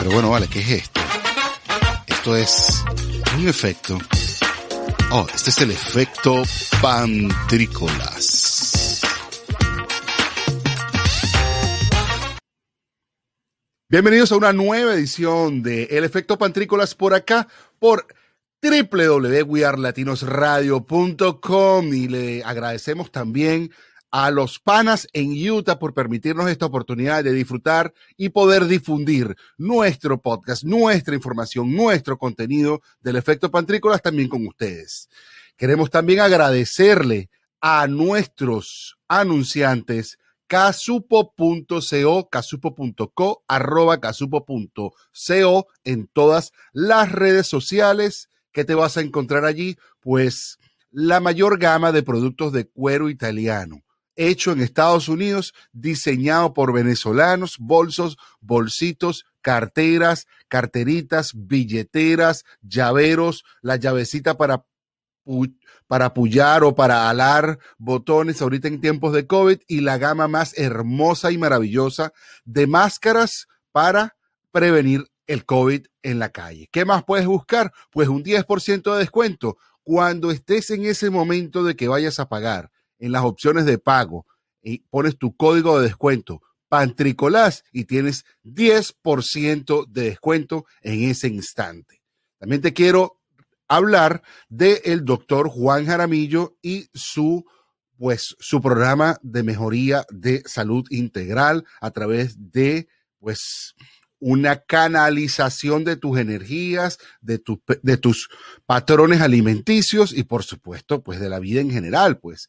Pero bueno, vale, ¿qué es esto? Esto es un efecto. Oh, este es el efecto pantrícolas. Bienvenidos a una nueva edición de El efecto pantrícolas por acá, por www.wearlatinosradio.com y le agradecemos también a los panas en Utah por permitirnos esta oportunidad de disfrutar y poder difundir nuestro podcast, nuestra información, nuestro contenido del efecto pantrícolas también con ustedes. Queremos también agradecerle a nuestros anunciantes casupo.co, casupo.co, arroba casupo.co en todas las redes sociales que te vas a encontrar allí, pues la mayor gama de productos de cuero italiano hecho en Estados Unidos, diseñado por venezolanos, bolsos, bolsitos, carteras, carteritas, billeteras, llaveros, la llavecita para, para o para alar botones ahorita en tiempos de COVID y la gama más hermosa y maravillosa de máscaras para prevenir el COVID en la calle. ¿Qué más puedes buscar? Pues un 10% de descuento cuando estés en ese momento de que vayas a pagar en las opciones de pago y pones tu código de descuento Pantricolás y tienes 10% de descuento en ese instante. También te quiero hablar del doctor Juan Jaramillo y su pues su programa de mejoría de salud integral a través de pues una canalización de tus energías, de, de tus patrones alimenticios y por supuesto pues de la vida en general, pues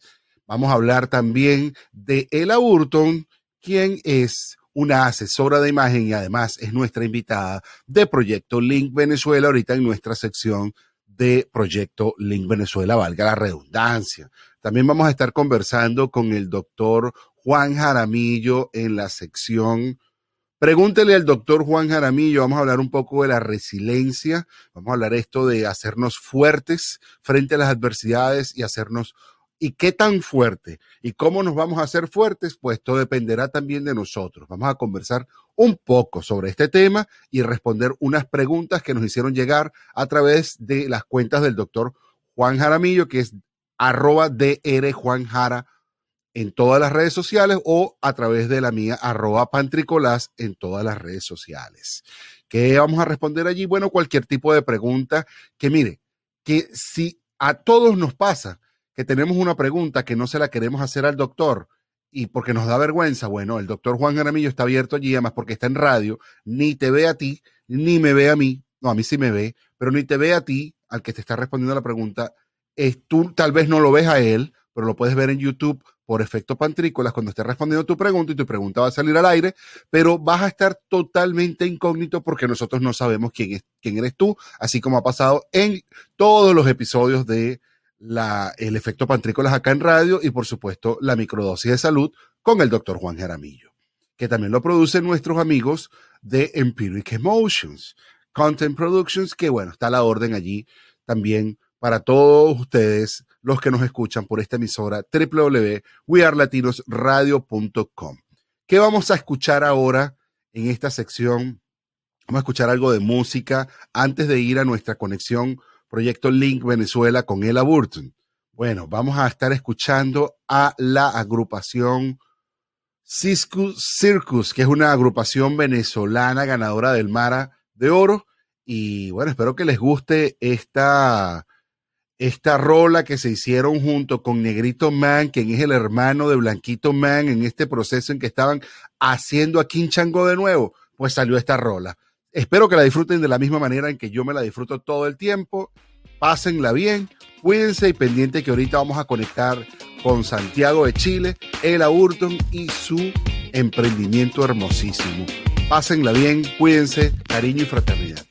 Vamos a hablar también de Ella Burton, quien es una asesora de imagen y además es nuestra invitada de Proyecto Link Venezuela, ahorita en nuestra sección de Proyecto Link Venezuela, valga la redundancia. También vamos a estar conversando con el doctor Juan Jaramillo en la sección Pregúntele al doctor Juan Jaramillo, vamos a hablar un poco de la resiliencia, vamos a hablar esto de hacernos fuertes frente a las adversidades y hacernos y qué tan fuerte y cómo nos vamos a hacer fuertes, pues esto dependerá también de nosotros. Vamos a conversar un poco sobre este tema y responder unas preguntas que nos hicieron llegar a través de las cuentas del doctor Juan Jaramillo, que es arroba DR Juan Jara en todas las redes sociales o a través de la mía arroba pantricolás en todas las redes sociales. ¿Qué vamos a responder allí? Bueno, cualquier tipo de pregunta que mire, que si a todos nos pasa, que tenemos una pregunta que no se la queremos hacer al doctor y porque nos da vergüenza, bueno, el doctor Juan Garamillo está abierto allí, además porque está en radio, ni te ve a ti, ni me ve a mí, no, a mí sí me ve, pero ni te ve a ti, al que te está respondiendo la pregunta, es, tú tal vez no lo ves a él, pero lo puedes ver en YouTube por efecto pantrícolas cuando esté respondiendo tu pregunta y tu pregunta va a salir al aire, pero vas a estar totalmente incógnito porque nosotros no sabemos quién, quién eres tú, así como ha pasado en todos los episodios de la, el efecto pantrícolas acá en radio y por supuesto la microdosis de salud con el doctor Juan Jaramillo, que también lo producen nuestros amigos de Empiric Emotions, Content Productions, que bueno, está la orden allí también para todos ustedes los que nos escuchan por esta emisora www.wearlatinosradio.com. ¿Qué vamos a escuchar ahora en esta sección? Vamos a escuchar algo de música antes de ir a nuestra conexión Proyecto Link Venezuela con Ella Burton. Bueno, vamos a estar escuchando a la agrupación Cisco Circus, que es una agrupación venezolana ganadora del Mara de Oro. Y bueno, espero que les guste esta, esta rola que se hicieron junto con Negrito Man, quien es el hermano de Blanquito Man, en este proceso en que estaban haciendo a Quinchango de nuevo, pues salió esta rola. Espero que la disfruten de la misma manera en que yo me la disfruto todo el tiempo. Pásenla bien, cuídense y pendiente que ahorita vamos a conectar con Santiago de Chile, Ela Burton y su emprendimiento hermosísimo. Pásenla bien, cuídense, cariño y fraternidad.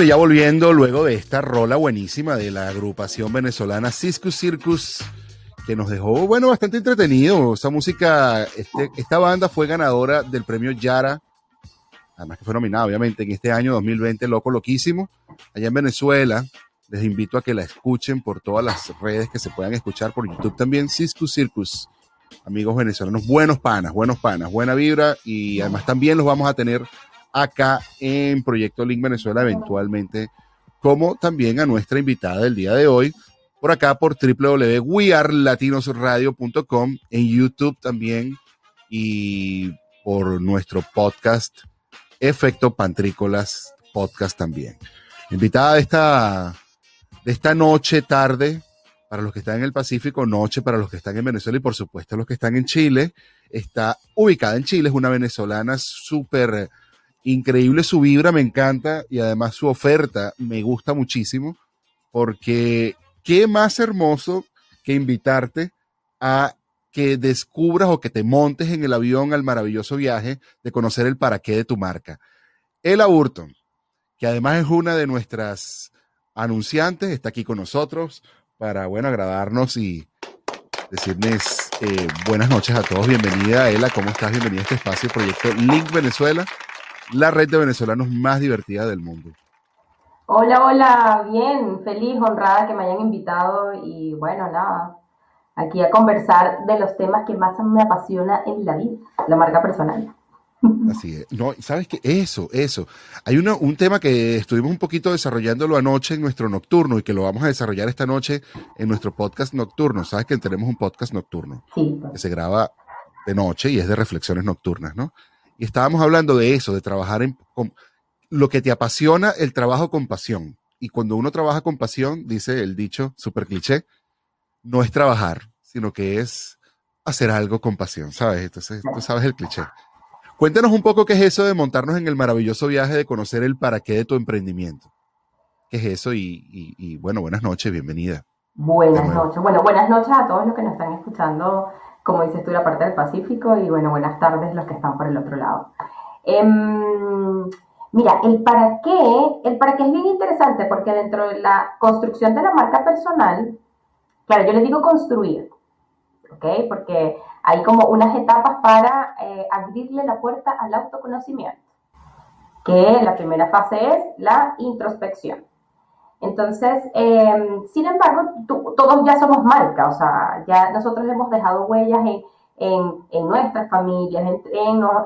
Bueno, ya volviendo luego de esta rola buenísima de la agrupación venezolana Cisco Circus, que nos dejó, bueno, bastante entretenido. Esa música, este- esta banda fue ganadora del premio Yara, además que fue nominada, obviamente, en este año 2020, Loco Loquísimo, allá en Venezuela. Les invito a que la escuchen por todas las redes que se puedan escuchar, por YouTube también, Cisco Circus. Amigos venezolanos, buenos panas, buenos panas, buena vibra y además también los vamos a tener acá en Proyecto Link Venezuela eventualmente, como también a nuestra invitada del día de hoy, por acá por www.wearlatinosradio.com, en YouTube también y por nuestro podcast Efecto Pantrícolas Podcast también. Invitada de esta, de esta noche, tarde, para los que están en el Pacífico, noche para los que están en Venezuela y por supuesto los que están en Chile, está ubicada en Chile, es una venezolana súper increíble su vibra, me encanta y además su oferta me gusta muchísimo porque qué más hermoso que invitarte a que descubras o que te montes en el avión al maravilloso viaje de conocer el para qué de tu marca. Ella Burton, que además es una de nuestras anunciantes, está aquí con nosotros para, bueno, agradarnos y decirles eh, buenas noches a todos. Bienvenida, Ela, ¿cómo estás? Bienvenida a este espacio, Proyecto Link Venezuela, la red de venezolanos más divertida del mundo. Hola, hola, bien, feliz, honrada que me hayan invitado y bueno, nada, aquí a conversar de los temas que más me apasiona en la vida, la marca personal. Así es. No, ¿sabes qué? Eso, eso. Hay una, un tema que estuvimos un poquito desarrollándolo anoche en nuestro nocturno y que lo vamos a desarrollar esta noche en nuestro podcast nocturno. Sabes que tenemos un podcast nocturno Sí, que se graba de noche y es de reflexiones nocturnas, ¿no? Y estábamos hablando de eso, de trabajar en con, lo que te apasiona, el trabajo con pasión. Y cuando uno trabaja con pasión, dice el dicho super cliché, no es trabajar, sino que es hacer algo con pasión, ¿sabes? Entonces, tú sabes el cliché. Cuéntanos un poco qué es eso de montarnos en el maravilloso viaje de conocer el para qué de tu emprendimiento. ¿Qué es eso? Y, y- y, bueno, buenas noches, bienvenida. buenas noches. Bueno, buenas noches a todos los que nos están escuchando, como dices tú, la parte del Pacífico y bueno, buenas tardes los que están por el otro lado. Em, mira, el para qué, el para qué es bien interesante porque dentro de la construcción de la marca personal, claro, yo le digo construir, ¿ok? Porque hay como unas etapas para eh, abrirle la puerta al autoconocimiento, que la primera fase es la introspección. Entonces, eh, sin embargo, tú- todos ya somos marca, o sea, ya nosotros hemos dejado huellas en, en, en nuestras familias, en,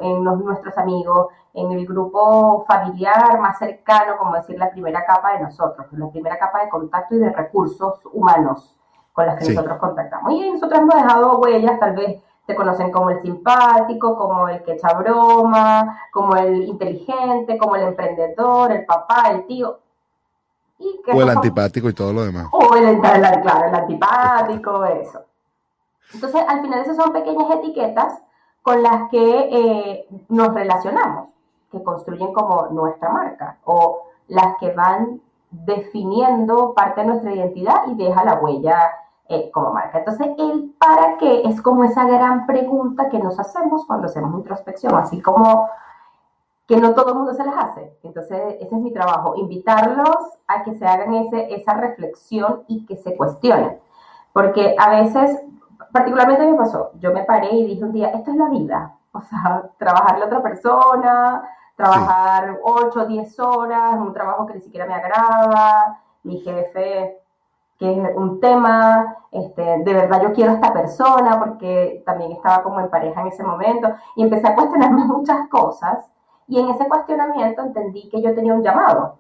en los- nuestros amigos, en el grupo familiar más cercano, como decir, la primera capa de nosotros, la primera capa de contacto y de recursos humanos con las que Sí. nosotros contactamos. Y nosotros hemos dejado huellas, tal vez te conocen como el simpático, como el que echa broma, como el inteligente, como el emprendedor, el papá, el tío. Y que O el antipático y todo lo demás. o el, el- claro, el antipático, eso. Entonces, al final, esas son pequeñas etiquetas con las que eh, nos relacionamos, que construyen como nuestra marca, o las que van definiendo parte de nuestra identidad y deja la huella eh, como marca. Entonces, el para qué es como esa gran pregunta que nos hacemos cuando hacemos introspección, así como que no todo el mundo se las hace. Entonces, ese es mi trabajo, invitarlos a que se hagan ese, esa reflexión y que se cuestionen. Porque a veces, particularmente me pasó, yo me paré y dije un día, esto es la vida. O sea, trabajar la otra persona, trabajar 8 o 10 horas, un trabajo que ni siquiera me agrada, mi jefe, que es un tema, este, de verdad yo quiero a esta persona, porque también estaba como en pareja en ese momento, y empecé a cuestionarme muchas cosas, y en ese cuestionamiento entendí que yo tenía un llamado.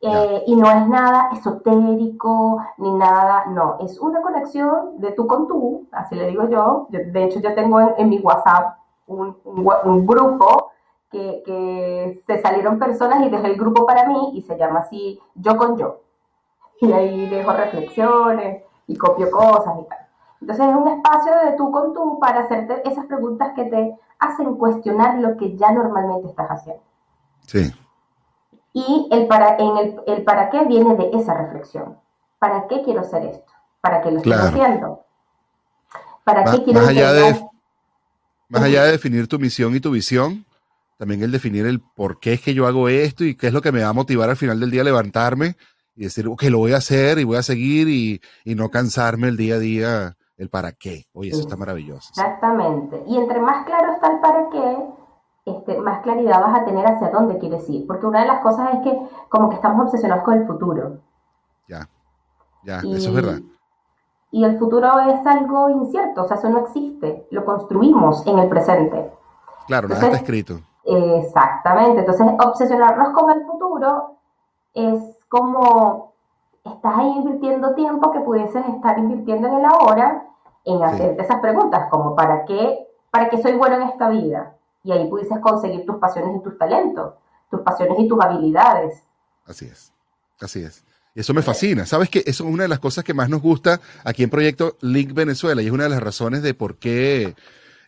Eh, y no es nada esotérico ni nada, no, es una conexión de tú con tú, así le digo yo. yo de hecho, yo tengo en, en mi WhatsApp un, un, un grupo que, que, se salieron personas y dejé el grupo para mí y se llama así Yo con Yo. Y ahí dejo reflexiones y copio cosas y tal. Entonces es un espacio de tú con tú para hacerte esas preguntas que te hacen cuestionar lo que ya normalmente estás haciendo. Sí. Y el para, en el, el, para qué viene de esa reflexión. ¿Para qué quiero hacer esto? ¿Para qué lo estoy Claro. haciendo? ¿Para qué Más, quiero más allá de, más allá de definir tu misión y tu visión, también el definir el por qué es que yo hago esto y qué es lo que me va a motivar al final del día a levantarme y decir, que lo voy a hacer y voy a seguir y, y no cansarme el día a día, el para qué. Oye, eso está maravilloso. Exactamente. Y entre más claro está el para qué, este, más claridad vas a tener hacia dónde quieres ir. Porque una de las cosas es que como que estamos obsesionados con el futuro. Ya, ya, Y, eso es verdad. y el futuro es algo incierto, o sea, eso no existe. Lo construimos en el presente. Claro, nada está Entonces, escrito. Exactamente. Entonces, obsesionarnos con el futuro es como estás ahí invirtiendo tiempo que pudieses estar invirtiendo en el ahora en Sí. hacerte esas preguntas, como ¿para qué, para qué soy bueno en esta vida? Y ahí pudieses conseguir tus pasiones y tus talentos, tus pasiones y tus habilidades. Así es, así es. Eso me fascina. ¿Sabes que Eso es una de las cosas que más nos gusta aquí en Proyecto Link Venezuela y es una de las razones de por qué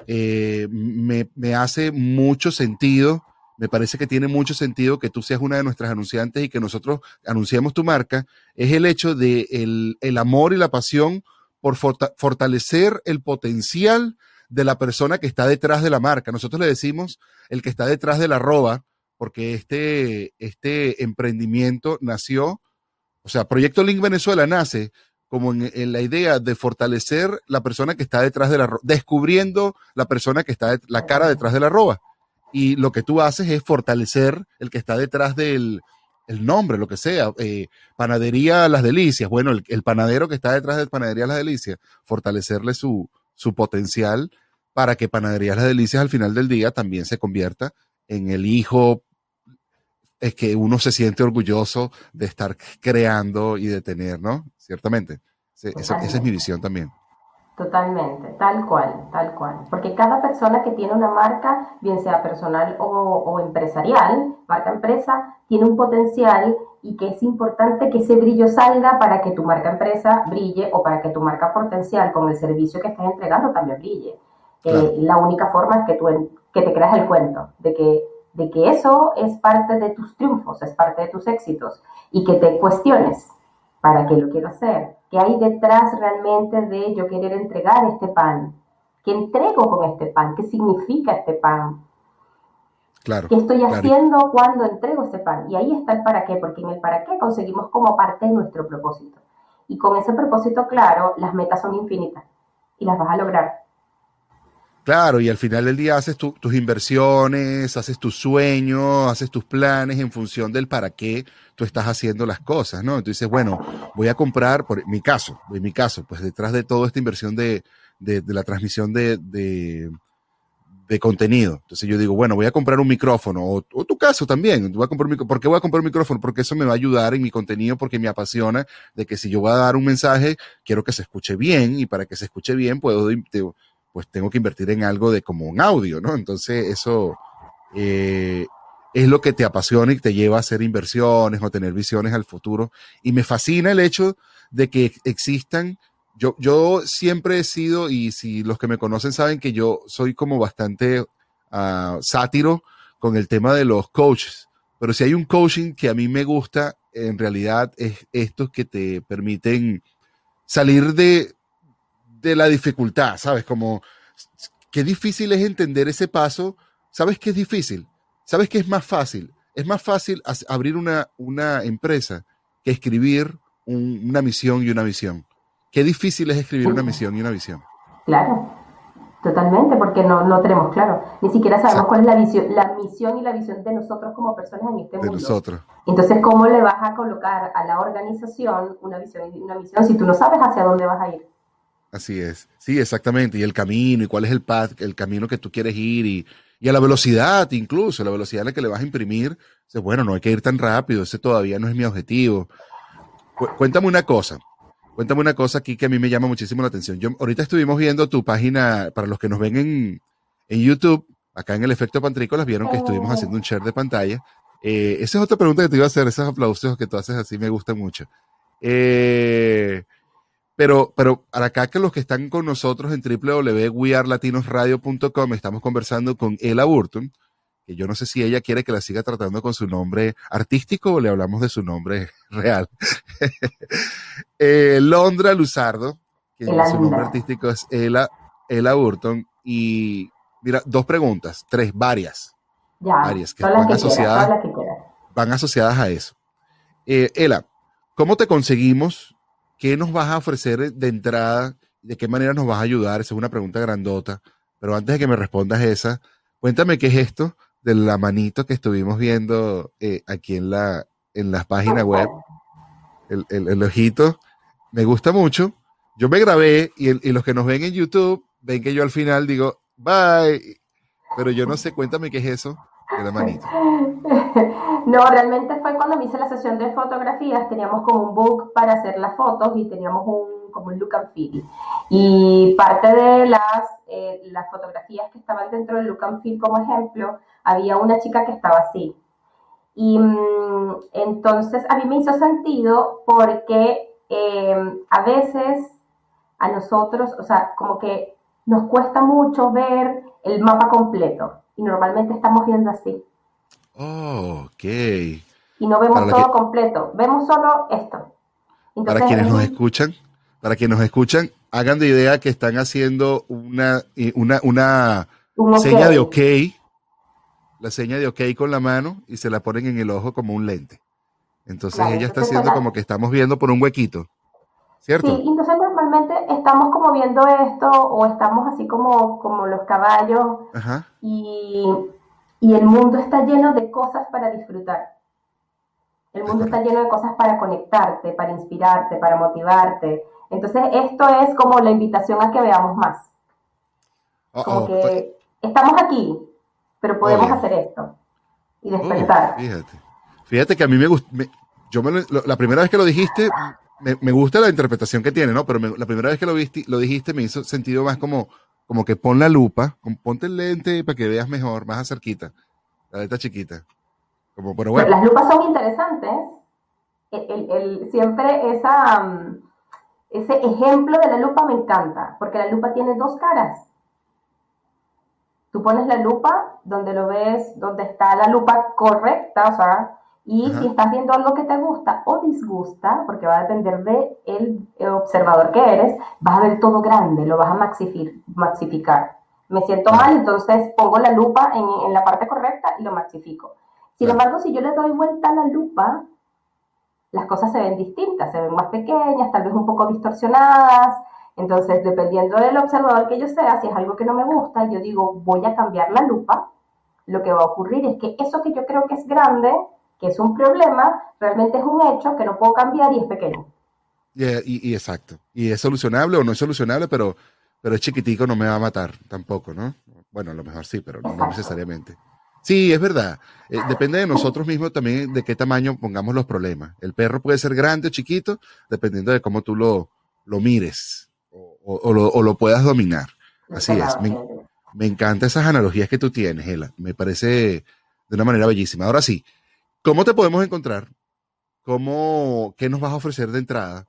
eh, me, me hace mucho sentido, me parece que tiene mucho sentido que tú seas una de nuestras anunciantes y que nosotros anunciemos tu marca, es el hecho de el, el amor y la pasión por forta- fortalecer el potencial de la persona que está detrás de la marca. Nosotros le decimos el que está detrás de la arroba, porque este, este emprendimiento nació, o sea, Proyecto Link Venezuela nace como en, la idea de fortalecer la persona que está detrás de la descubriendo la persona que está, la cara detrás de la arroba. Y lo que tú haces es fortalecer el que está detrás del el nombre, lo que sea. Eh, panadería Las Delicias. Bueno, el, el panadero que está detrás de Panadería Las Delicias, fortalecerle su, su potencial para que Panadería Las Delicias al final del día también se convierta en el hijo es que uno se siente orgulloso de estar creando y de tener, ¿no? Ciertamente. Esa es mi visión también. Totalmente, tal cual, tal cual. Porque cada persona que tiene una marca, bien sea personal o, o empresarial, marca empresa, tiene un potencial y que es importante que ese brillo salga para que tu marca empresa brille o para que tu marca potencial con el servicio que estás entregando también brille. Claro. Eh, la única forma es que, tú, que te creas el cuento de que, de que eso es parte de tus triunfos, es parte de tus éxitos y que te cuestiones ¿Para qué lo quiero hacer? ¿Qué hay detrás realmente de yo querer entregar este pan? ¿Qué entrego con este pan? ¿Qué significa este pan? Claro. ¿Qué estoy claro. haciendo cuando entrego este pan? Y ahí está el para qué, porque en el para qué conseguimos como parte de nuestro propósito. Y con ese propósito claro, las metas son infinitas y las vas a lograr. Claro, y al final del día haces tu- tus inversiones, haces tus sueños, haces tus planes en función del para qué tú estás haciendo las cosas, ¿no? Entonces, bueno, voy a comprar, por mi caso, en mi caso, pues detrás de toda esta inversión de, de, de la transmisión de, de, de contenido. Entonces yo digo, bueno, voy a comprar un micrófono, o, o tu caso también, voy a comprar un micro- ¿por qué voy a comprar un micrófono? Porque eso me va a ayudar en mi contenido, porque me apasiona de que si yo voy a dar un mensaje, quiero que se escuche bien, y para que se escuche bien, puedo, te- pues tengo que invertir en algo de como un audio, ¿no? Entonces eso eh, es lo que te apasiona y te lleva a hacer inversiones o tener visiones al futuro. Y me fascina el hecho de que existan, yo, yo siempre he sido, y si los que me conocen saben que yo soy como bastante ah, sátiro con el tema de los coaches, pero si hay un coaching que a mí me gusta, en realidad es estos que te permiten salir de, de la dificultad, ¿sabes? Como, qué difícil es entender ese paso. ¿Sabes qué es difícil? ¿Sabes qué es más fácil? Es más fácil abrir una, una empresa que escribir un- una misión y una visión. Qué difícil es escribir una misión y una visión. Claro, totalmente, porque no, no tenemos claro. Ni siquiera sabemos Exacto. cuál es la visión, la misión y la visión de nosotros como personas en este de mundo. nosotros. Entonces, ¿cómo le vas a colocar a la organización una visión y una misión si tú no sabes hacia dónde vas a ir? Así es. Sí, exactamente. Y el camino, y cuál es el path, el camino que tú quieres ir, y, y a la velocidad, incluso, la velocidad a la que le vas a imprimir. Dices, bueno, no hay que ir tan rápido, ese todavía no es mi objetivo. Cu- cuéntame una cosa. Cuéntame una cosa aquí que a mí me llama muchísimo la atención. Yo, ahorita estuvimos viendo tu página, para los que nos ven en, en YouTube, acá en el efecto Pantrícolas, vieron que estuvimos haciendo un share de pantalla. Eh, esa es otra pregunta que te iba a hacer, esos aplausos que tú haces así me gustan mucho. Eh, pero, pero para acá que los que están con nosotros en www.wearlatinosradio.com estamos conversando con Ella Burton, que yo no sé si ella quiere que la siga tratando con su nombre artístico o le hablamos de su nombre real. Eh, Londra Luzardo, que Ella su nombre artístico es Ella, Ella Burton. Y mira, dos preguntas, tres, varias, Ya, Varias que van que asociadas. quieras, que van asociadas a eso. Eh, Ela, ¿cómo te conseguimos? ¿Qué nos vas a ofrecer de entrada? ¿De qué manera nos vas a ayudar? Esa es una pregunta grandota. Pero antes de que me respondas esa, cuéntame qué es esto de la manito que estuvimos viendo eh, aquí en la, en la página web, el, el- ojito. Me gusta mucho. Yo me grabé y, y los que nos ven en YouTube ven que yo al final digo, bye. Pero yo no sé, cuéntame qué es eso de la manito. No, realmente fue cuando me hice la sesión de fotografías, teníamos como un book para hacer las fotos y teníamos un, como un look and feel. Y parte de las, eh, las fotografías que estaban dentro del look and feel como ejemplo, había una chica que estaba así. Y mm, entonces a mí me hizo sentido porque eh, a veces a nosotros, o sea, como que nos cuesta mucho ver el mapa completo y normalmente estamos viendo así Oh, ok. y no vemos Para todo que- completo, vemos solo esto. Para quienes es nos escuchan, para quienes nos escuchan, hagan de idea que están haciendo una, y- una, una un seña de ok, la seña de ok con la mano y se la ponen en el ojo como un lente. Entonces Claro, ella está entonces haciendo la- como que estamos viendo por un huequito, ¿cierto? Sí, entonces normalmente estamos como viendo esto o estamos así como, como los caballos Ajá. y, y el mundo está lleno de cosas para disfrutar. El mundo está lleno de cosas para conectarte, para inspirarte, para motivarte. Entonces esto es como la invitación a que veamos más. Oh, Como oh, que estamos aquí, pero podemos hacer esto y oh, despertar. fíjate. Fíjate que a mí me gusta, yo me lo- lo- la primera vez que lo dijiste, me, me gusta la interpretación que tiene, ¿no? Pero la primera vez que lo, viste, lo dijiste me hizo sentido más como, como que pon la lupa, ponte el lente para que veas mejor, más acerquita, la letra chiquita. Como, pero bueno, Las lupas son interesantes. El, el- el- siempre esa, mm, ese ejemplo de la lupa me encanta, porque la lupa tiene dos caras. Tú pones la lupa donde lo ves, donde está la lupa correcta, o sea, y Ajá. si estás viendo algo que te gusta o disgusta, porque va a depender de el, observador que eres, vas a ver todo grande, lo vas a maxificar. Me siento mal, entonces pongo la lupa en, en la parte correcta y lo maxifico. Sin embargo, si yo le doy vuelta a la lupa, las cosas se ven distintas, se ven más pequeñas, tal vez un poco distorsionadas. Entonces, dependiendo del observador que yo sea, si es algo que no me gusta, yo digo, voy a cambiar la lupa. Lo que va a ocurrir es que eso que yo creo que es grande, que es un problema, realmente es un hecho que no puedo cambiar y es pequeño. y, y- y exacto. Y es solucionable o no es solucionable, pero, pero es chiquitico, no me va a matar tampoco, ¿no? Bueno, a lo mejor sí, pero no, no necesariamente. Sí, es verdad. Eh, depende de nosotros mismos también de qué tamaño pongamos los problemas. El perro puede ser grande o chiquito, dependiendo de cómo tú lo, lo mires o, o- o lo, o lo puedas dominar. Así es. Me, me encantan esas analogías que tú tienes, Ela. Me parece de una manera bellísima. Ahora sí, ¿cómo te podemos encontrar? ¿Cómo, ¿Qué nos vas a ofrecer de entrada?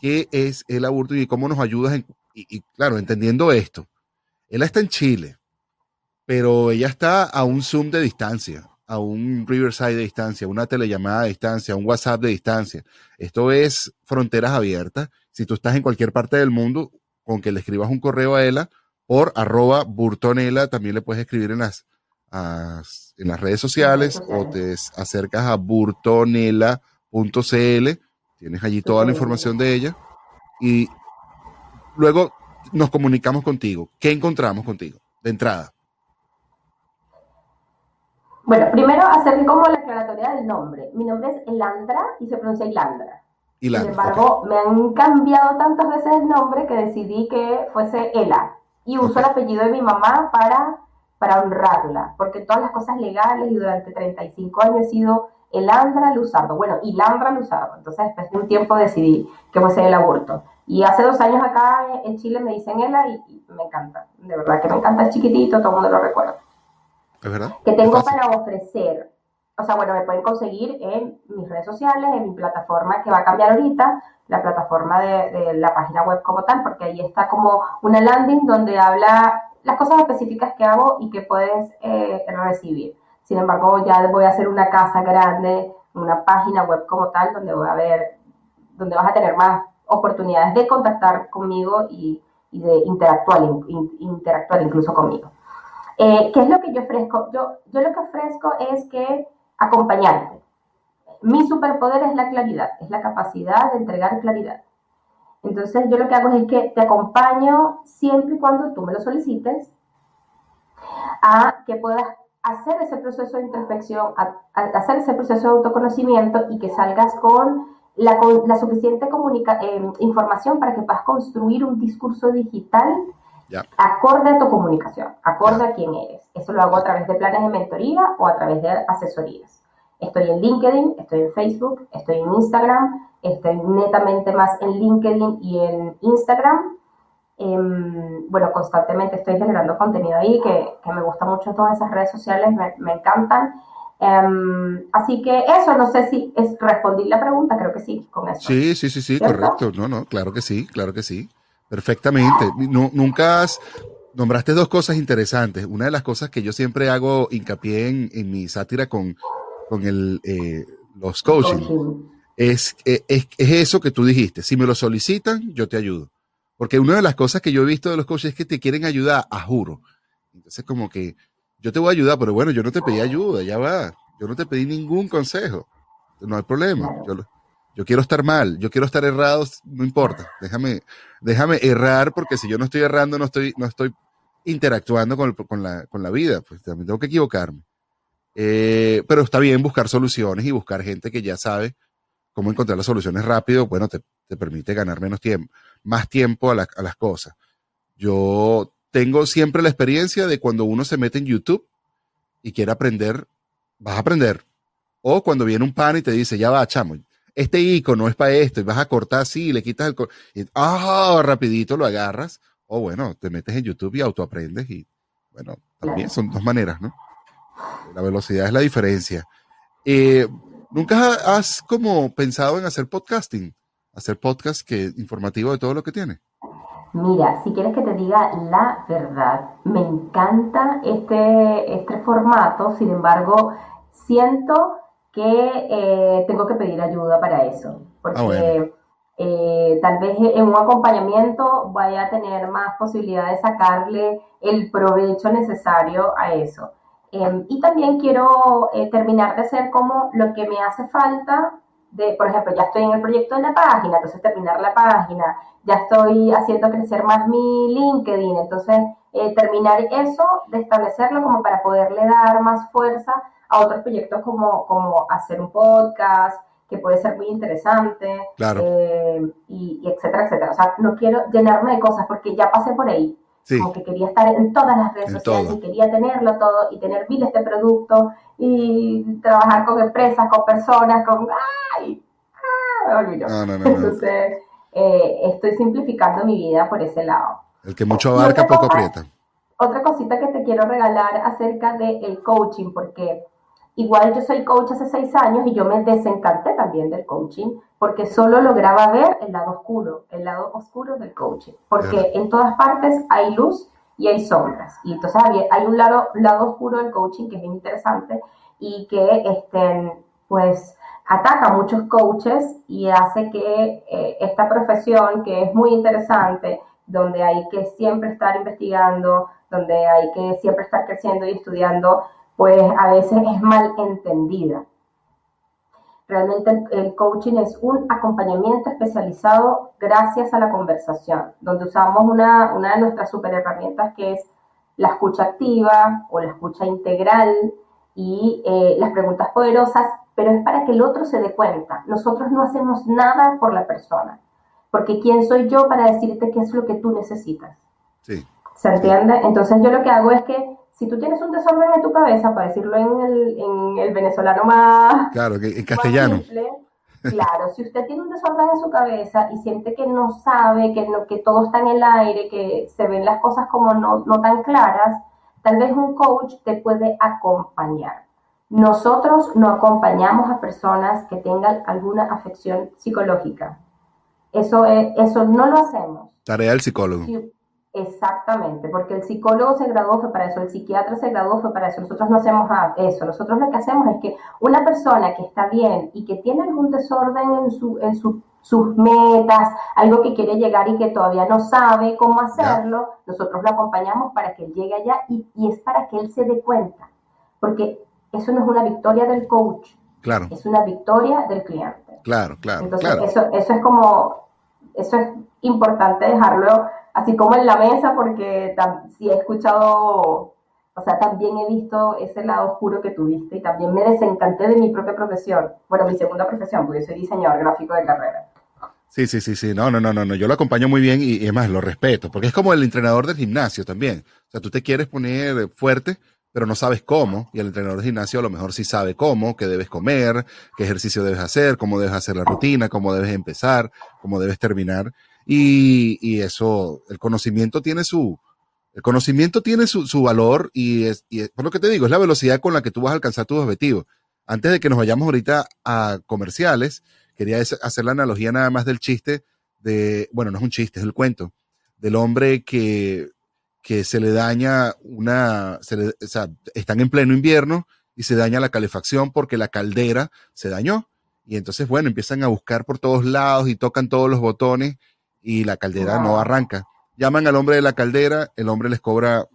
¿Qué es el aborto y cómo nos ayudas? Y, claro, entendiendo esto, Ela está en Chile, pero ella está a un Zoom de distancia, a un Riverside de distancia, una telellamada de distancia, un WhatsApp de distancia. Esto es fronteras abiertas si tú estás en cualquier parte del mundo, con que le escribas un correo a ella por arroba burtonela, también le puedes escribir en las, en las redes sociales o te acercas a burtonela.cl, tienes allí toda la información de ella y luego nos comunicamos contigo. ¿Qué encontramos contigo de entrada? Bueno, primero hacer como la aclaratoria del nombre. Mi nombre es Elandra y se pronuncia Ilandra. Sin embargo, me han cambiado tantas veces el nombre que decidí que fuese Ela. Y uso el apellido de mi mamá para, para honrarla, porque todas las cosas legales y durante 35 años he sido Elandra Luzardo. Bueno, Ilandra Luzardo. Entonces, después de un tiempo decidí que fuese el aborto. Y hace dos años acá en Chile me dicen Ela y, y me encanta. De verdad que me encanta, es chiquitito, todo el mundo lo recuerda ¿es verdad? que tengo para ofrecer. O sea, bueno, me pueden conseguir en mis redes sociales, en mi plataforma que va a cambiar ahorita, la plataforma de, de la página web como tal, porque ahí está como una landing donde habla las cosas específicas que hago y que puedes eh, recibir. Sin embargo, ya voy a hacer una casa grande, una página web como tal, donde voy a ver, donde vas a tener más oportunidades de contactar conmigo y, de interactuar, in- interactuar incluso conmigo. Eh, ¿Qué es lo que yo ofrezco? Yo, yo lo que ofrezco es que acompañarte. Mi superpoder es la claridad, es la capacidad de entregar claridad. Entonces yo lo que hago es que te acompaño siempre y cuando tú me lo solicites a que puedas hacer ese proceso de introspección, a, a hacer ese proceso de autoconocimiento y que salgas con la, con la suficiente comunica- eh, información para que puedas construir un discurso digital Ya. acorde a tu comunicación, acorde a quién eres. Eso lo hago a través de planes de mentoría o a través de asesorías. Estoy en LinkedIn, estoy en Facebook, estoy en Instagram, estoy netamente más en LinkedIn y en Instagram. Em, bueno, constantemente estoy generando contenido ahí, que, que me gusta mucho todas esas redes sociales, me, me encantan. Em, así que eso, no sé si es respondí la pregunta, creo que sí, con eso. Sí, sí, sí, sí, ¿Cierto? correcto. No, no, claro que sí, claro que sí. Perfectamente. Nu- nunca has, nombraste dos cosas interesantes. Una de las cosas que yo siempre hago hincapié en, en mi sátira con, con el, eh, los coaching Coaching. Es, eh, es, es eso que tú dijiste. Si me lo solicitan, yo te ayudo. Porque una de las cosas que yo he visto de los coaches es que te quieren ayudar, a juro. Entonces, como que yo te voy a ayudar, pero bueno, yo no te pedí ayuda, ya va. Yo no te pedí ningún consejo. No hay problema. Yo, yo quiero estar mal, yo quiero estar errado, no importa. Déjame, déjame errar, porque si yo no estoy errando, no estoy, no estoy interactuando con, con la, con la vida. Pues también tengo que equivocarme. Eh, pero está bien buscar soluciones y buscar gente que ya sabe cómo encontrar las soluciones rápido, bueno, te, te permite ganar menos tiempo, más tiempo a, la- a las cosas. Yo tengo siempre la experiencia de cuando uno se mete en YouTube y quiere aprender, vas a aprender. O cuando viene un pan y te dice, ya va, chamo, este icono es para esto, y vas a cortar así, y le quitas el... ah, rapidito lo agarras. O bueno, te metes en YouTube y autoaprendes y, bueno, también son dos maneras, ¿no? La velocidad es la diferencia. Eh, ¿Nunca has como pensado en hacer podcasting? Hacer podcast que informativo de todo lo que tiene. Mira, si quieres que te diga la verdad, me encanta este, este formato, sin embargo, siento que eh, tengo que pedir ayuda para eso, porque Ah, bueno. eh, tal vez en un acompañamiento vaya a tener más posibilidad de sacarle el provecho necesario a eso. Em, y también quiero eh, terminar de hacer como lo que me hace falta de, por ejemplo, ya estoy en el proyecto de la página, entonces terminar la página, ya estoy haciendo crecer más mi LinkedIn, entonces eh, terminar eso, de establecerlo como para poderle dar más fuerza a otros proyectos como, como hacer un podcast, que puede ser muy interesante, Claro. eh, y, y etcétera, etcétera. O sea, no quiero llenarme de cosas porque ya pasé por ahí. Sí, Como que quería estar en todas las redes En sociales todo. y quería tenerlo todo y tener miles de productos y trabajar con empresas, con personas, con... ¡Ay! ¡Ah! Me olvidó. no, no, no, no. Entonces, eh, estoy simplificando mi vida por ese lado. El que mucho abarca, poco aprieta. Otra cosita que te quiero regalar acerca del coaching, porque igual yo soy coach hace seis años y yo me desencanté también del coaching, porque solo lograba ver el lado oscuro, el lado oscuro del coaching, porque en todas partes hay luz y hay sombras, y entonces hay un lado, lado oscuro del coaching que es bien interesante y que este, pues ataca a muchos coaches y hace que eh, esta profesión, que es muy interesante, donde hay que siempre estar investigando, donde hay que siempre estar creciendo y estudiando, pues a veces es mal entendida. Realmente el, el, coaching es un acompañamiento especializado gracias a la conversación, donde usamos una, una de nuestras super herramientas que es la escucha activa o la escucha integral y eh, las preguntas poderosas, pero es para que el otro se dé cuenta. Nosotros no hacemos nada por la persona, porque ¿quién soy yo para decirte qué es lo que tú necesitas? Sí. ¿Se entiende? Entonces yo lo que hago es que si tú tienes un desorden en tu cabeza, para decirlo en el, en el venezolano más... Claro, en castellano. simple, claro, si usted tiene un desorden en su cabeza y siente que no sabe, que, no, que todo está en el aire, que se ven las cosas como no, no tan claras, tal vez un coach te puede acompañar. Nosotros no acompañamos a personas que tengan alguna afección psicológica. Eso, es, eso no lo hacemos. Tarea del psicólogo. Sí, Exactamente, porque el psicólogo se graduó fue para eso, el psiquiatra se graduó fue para eso. Nosotros no hacemos eso. Nosotros lo que hacemos es que una persona que está bien y que tiene algún desorden en, su, en su, sus metas, algo que quiere llegar y que todavía no sabe cómo hacerlo, nosotros lo acompañamos para que él llegue allá y, y es para que él se dé cuenta. Porque eso no es una victoria del coach, Claro, es una victoria del cliente. claro, claro, Entonces, claro. eso, eso es como, eso es importante dejarlo así como en la mesa, porque si he escuchado, o sea, también he visto ese lado oscuro que tuviste y también me desencanté de mi propia profesión. Bueno, mi segunda profesión, porque soy diseñador gráfico de carrera. Sí, sí, sí, sí. No, no, no, no. Yo lo acompaño muy bien y, y es más, lo respeto. Porque es como el entrenador del gimnasio también. O sea, tú te quieres poner fuerte, pero no sabes cómo. Y el entrenador del gimnasio a lo mejor sí sabe cómo, qué debes comer, qué ejercicio debes hacer, cómo debes hacer la rutina, cómo debes empezar, cómo debes terminar. Y, eso, el conocimiento tiene su, el conocimiento tiene su, su valor y es, y es, por lo que te digo, es la velocidad con la que tú vas a alcanzar tus objetivos. Antes de que nos vayamos ahorita a comerciales, quería hacer la analogía nada más del chiste de, bueno, no es un chiste, es el cuento, del hombre que, que se le daña una, se le- están en pleno invierno y se daña la calefacción porque la caldera se dañó. Y entonces, bueno, empiezan a buscar por todos lados y tocan todos los botones y la caldera no arranca. Llaman al hombre de la caldera, el hombre les cobra,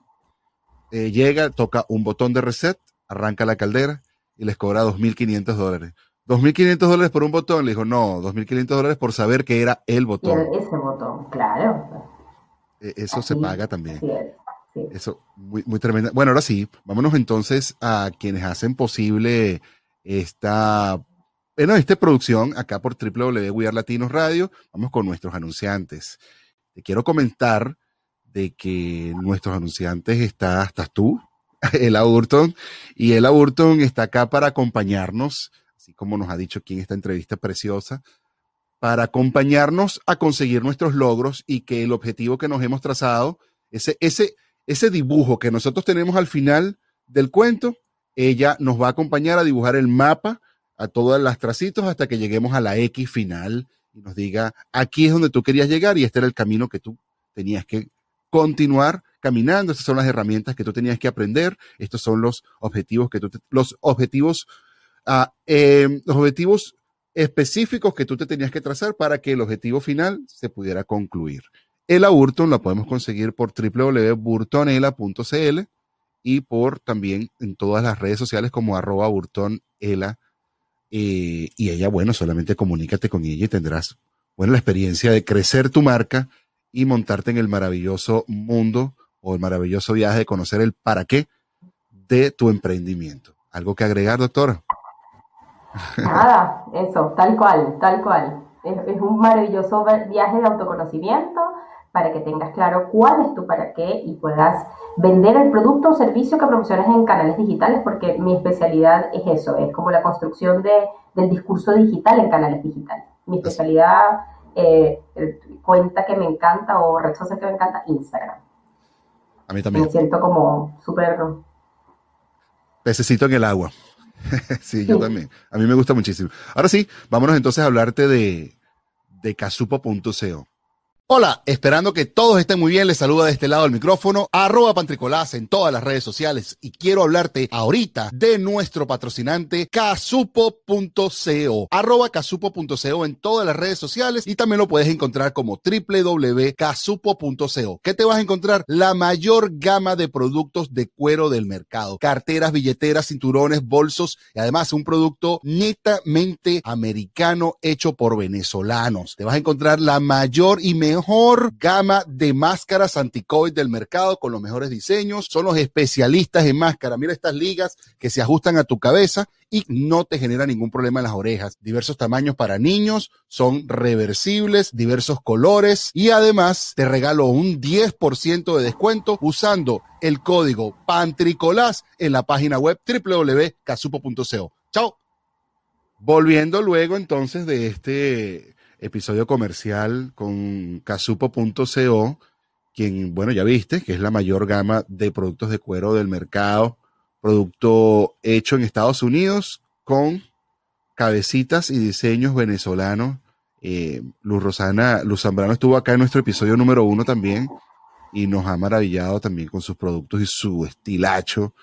eh, llega, toca un botón de reset, arranca la caldera y les cobra 2.500 dólares. 2.500 dólares por un botón, le dijo, no, 2.500 dólares por saber que era el botón. el- ese botón, claro. Eh, Eso se paga también. sí. Eso, muy, muy tremenda. Bueno, ahora sí, vámonos entonces a quienes hacen posible esta, bueno, esta producción acá por Are Latinos Radio. Vamos con nuestros anunciantes. Te quiero comentar de que nuestros anunciantes está, estás tú, Ela Burton, y Ela Burton está acá para acompañarnos, así como nos ha dicho aquí en esta entrevista preciosa, para acompañarnos a conseguir nuestros logros y que el objetivo que nos hemos trazado, ese, ese, ese dibujo que nosotros tenemos al final del cuento, ella nos va a acompañar a dibujar el mapa a todas las tracitos hasta que lleguemos a la X final y nos diga, aquí es donde tú querías llegar y este era el camino que tú tenías que continuar caminando, estas son las herramientas que tú tenías que aprender, estos son los objetivos que tú, te- los objetivos, ah, eh, los objetivos específicos que tú te tenías que trazar para que el objetivo final se pudiera concluir. Ela Burton la podemos conseguir por www.burtonela.cl y por también en todas las redes sociales como arroba burtonela. Eh, y ella, bueno, solamente comunícate con ella y tendrás, bueno, la experiencia de crecer tu marca y montarte en el maravilloso mundo o el maravilloso viaje de conocer el para qué de tu emprendimiento. ¿Algo que agregar, doctora? Nada, eso, tal cual, tal cual. Es, un maravilloso viaje de autoconocimiento para que tengas claro cuál es tu para qué y puedas vender el producto o servicio que promocionas en canales digitales, porque mi especialidad es eso, es como la construcción de, del discurso digital en canales digitales. Mi especialidad, eh, cuenta que me encanta o red social que me encanta, Instagram. A mí también. Me siento como súper... Pececito en el agua. sí, yo Sí. también. A mí me gusta muchísimo. Ahora sí, vámonos entonces a hablarte de, de casupo.co. Hola, esperando que todos estén muy bien, les saluda de este lado el micrófono, arroba pantricolás en todas las redes sociales y quiero hablarte ahorita de nuestro patrocinante casupo.co, arroba casupo.co en todas las redes sociales y también lo puedes encontrar como www.casupo.co. ¿Qué te vas a encontrar? La mayor gama de productos de cuero del mercado, carteras, billeteras, cinturones, bolsos y además un producto netamente americano hecho por venezolanos. Te vas a encontrar la mayor y mejor mejor gama de máscaras anti-COVID del mercado con los mejores diseños. Son los especialistas en máscara. Mira estas ligas que se ajustan a tu cabeza y no te genera ningún problema en las orejas. Diversos tamaños para niños, son reversibles, diversos colores y además te regalo un 10% de descuento usando el código PANTRICOLAS en la página web www.casupo.co. Chao. Volviendo luego entonces de este episodio comercial con casupo.co, quien, bueno, ya viste, que es la mayor gama de productos de cuero del mercado, producto hecho en Estados Unidos con cabecitas y diseños venezolanos. Eh, Luz Rosana, Luz Zambrano estuvo acá en nuestro episodio número uno también y nos ha maravillado también con sus productos y su estilacho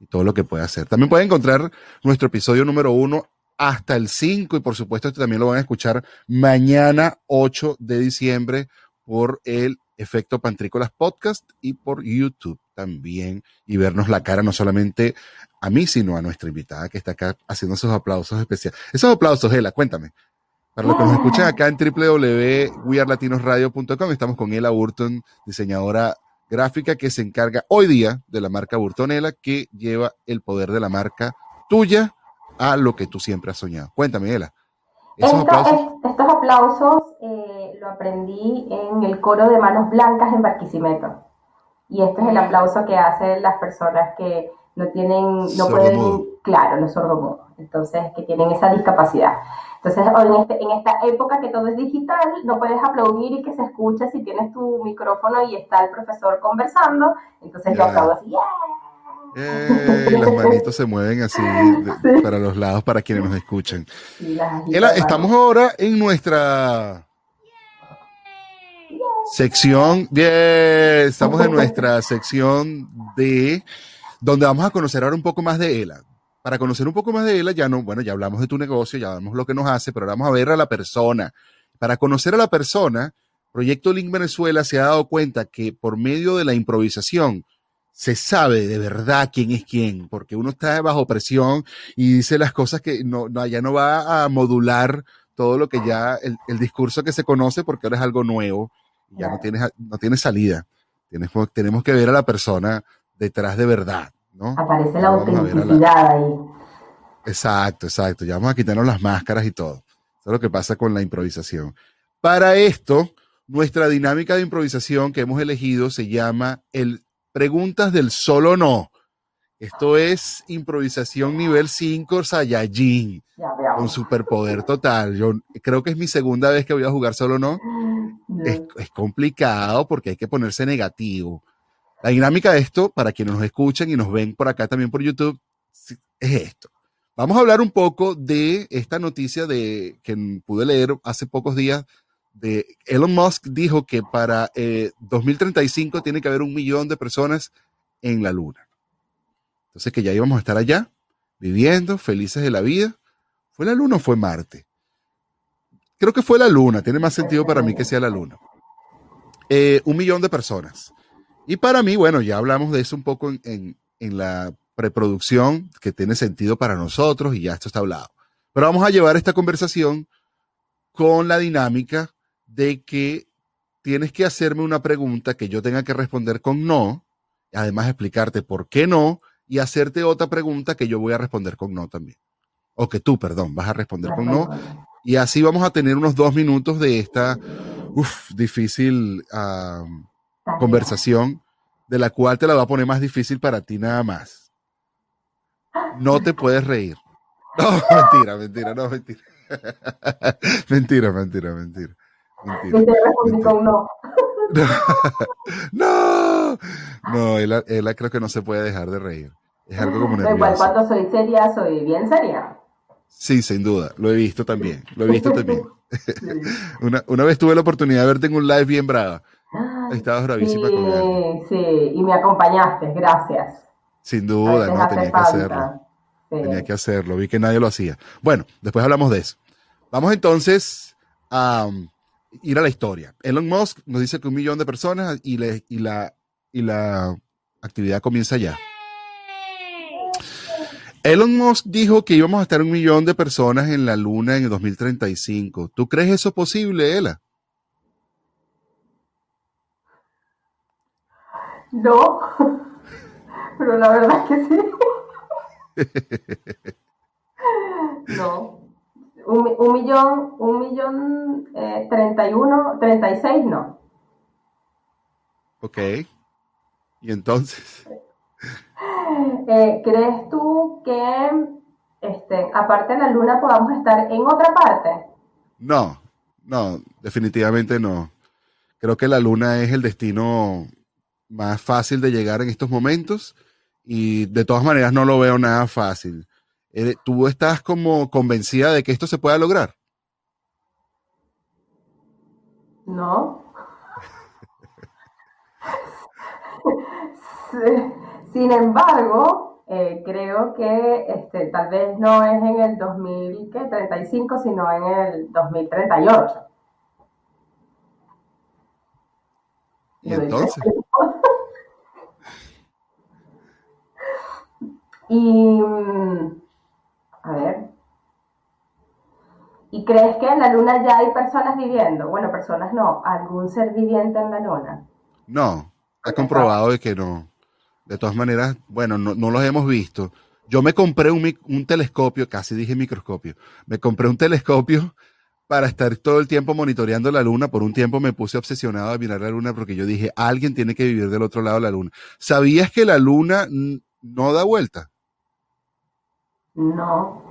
y todo lo que puede hacer. También pueden encontrar nuestro episodio número uno hasta el 5 y por supuesto esto también lo van a escuchar mañana 8 de diciembre por el Efecto Pantrícolas Podcast y por YouTube también y vernos la cara no solamente a mí sino a nuestra invitada que está acá haciendo esos aplausos especiales. Esos aplausos, Ela, cuéntame. Para los que nos escuchan acá en www.wearlatinosradio.com estamos con Ela Burton, diseñadora gráfica que se encarga hoy día de la marca Burtonela que lleva el poder de la marca tuya a lo que tú siempre has soñado. Cuéntame, Ela. Esos Esto, aplausos, es, estos aplausos eh, lo aprendí en el coro de Manos Blancas en Barquisimeto. Y este es el aplauso que hacen las personas que no tienen, no pueden, mudo. claro, los sordomudos. Entonces, que tienen esa discapacidad. Entonces, hoy en, este, en esta época que todo es digital, no puedes aplaudir y que se escuche si tienes tu micrófono y está el profesor conversando. Entonces, yo aplaudo así, ¡yeah! Eh, las manitos se mueven así de- para los lados para quienes nos escuchan. Ela, estamos ahora en nuestra sección, bien, estamos en nuestra sección de donde vamos a conocer ahora un poco más de Ela. Para conocer un poco más de Ela, ya no, bueno, ya hablamos de tu negocio, ya vemos lo que nos hace, pero ahora vamos a ver a la persona. Para conocer a la persona, Proyecto Link Venezuela se ha dado cuenta que por medio de la improvisación se sabe de verdad quién es quién, porque uno está bajo presión y dice las cosas que no, no ya no va a modular todo lo que ya, el, el discurso que se conoce, porque ahora es algo nuevo, y ya no Claro. tiene, no tiene salida. Tienes, tenemos que ver a la persona detrás de verdad, ¿no? Aparece la- autenticidad ahí. Exacto, exacto. Ya vamos a quitarnos las máscaras y todo. Eso es lo que pasa con la improvisación. Para esto, nuestra dinámica de improvisación que hemos elegido se llama el preguntas del solo no. Esto es improvisación nivel 5 Saiyajin, Ya con superpoder total. Yo creo que es mi segunda vez que voy a jugar solo no. Es, es complicado porque hay que ponerse negativo. La dinámica de esto, para quienes nos escuchan y nos ven por acá también por YouTube, es esto. Vamos a hablar un poco de esta noticia de que pude leer hace pocos días Elon Musk dijo que para eh, 2035 tiene que haber un millón de personas en la luna. Entonces que ya íbamos a estar allá, viviendo, felices de la vida. ¿Fue la luna o fue Marte? Creo que fue la luna, tiene más sentido para mí que sea la luna. Eh, un millón de personas. Y para mí, bueno, ya hablamos de eso un poco en, en, en la preproducción, que tiene sentido para nosotros y ya esto está hablado. Pero vamos a llevar esta conversación con la dinámica de que tienes que hacerme una pregunta que yo tenga que responder con no, además explicarte por qué no, y hacerte otra pregunta que yo voy a responder con no también. O que tú, perdón, vas a responder con no. Y así vamos a tener unos dos minutos de esta uf, difícil ah, conversación, de la cual te la va a poner más difícil para ti nada más. No te puedes reír. No, mentira, mentira, no, mentira. mentira, mentira, mentira. Mentira. Con no. No, no, ella, ella creo que no se puede dejar de reír. Es algo como Da igual, nervioso. cuando soy seria, soy bien seria. Sí, sin duda. Lo he visto también. Lo he visto también. Sí. Una, una vez tuve la oportunidad de verte en un live bien brava. Estabas bravísima con él. Sí, sí, y me acompañaste, gracias. Sin duda, no, tenía que hacerlo. Sí. Tenía que hacerlo. Vi que nadie lo hacía. Bueno, después hablamos de eso. Vamos entonces a um, ir a la historia. Elon Musk nos dice que un millón de personas y, le- y la, y la actividad comienza ya. Elon Musk dijo que íbamos a estar un millón de personas en la luna en el 2035. ¿Tú crees eso posible, Ela? No, pero la verdad es que sí. No. Un, un millón, un millón eh, treinta y uno, treinta y seis, no. Ok. Y entonces, Eh, ¿crees tú que este, aparte de la luna podamos estar en otra parte? no, no, definitivamente no. Creo que la luna es el destino más fácil de llegar en estos momentos y de todas maneras no lo veo nada fácil. Eh, ¿Tú estás como convencida de que esto se pueda lograr? No. Sin embargo, eh, creo que este, tal vez no es en el 2035, sino en el 2038. Y entonces, Y, mm, a ver. ¿Y crees que en la luna ya hay personas viviendo? Bueno, personas no, algún ser viviente en la luna. no, está comprobado de que no. De todas maneras, bueno, no, no los hemos visto. Yo me compré un, un telescopio, casi dije microscopio, me compré un telescopio para estar todo el tiempo monitoreando la luna. Por un tiempo me puse obsesionado a mirar la luna porque yo dije, alguien tiene que vivir del otro lado de la luna. ¿Sabías que la luna no da vuelta? No.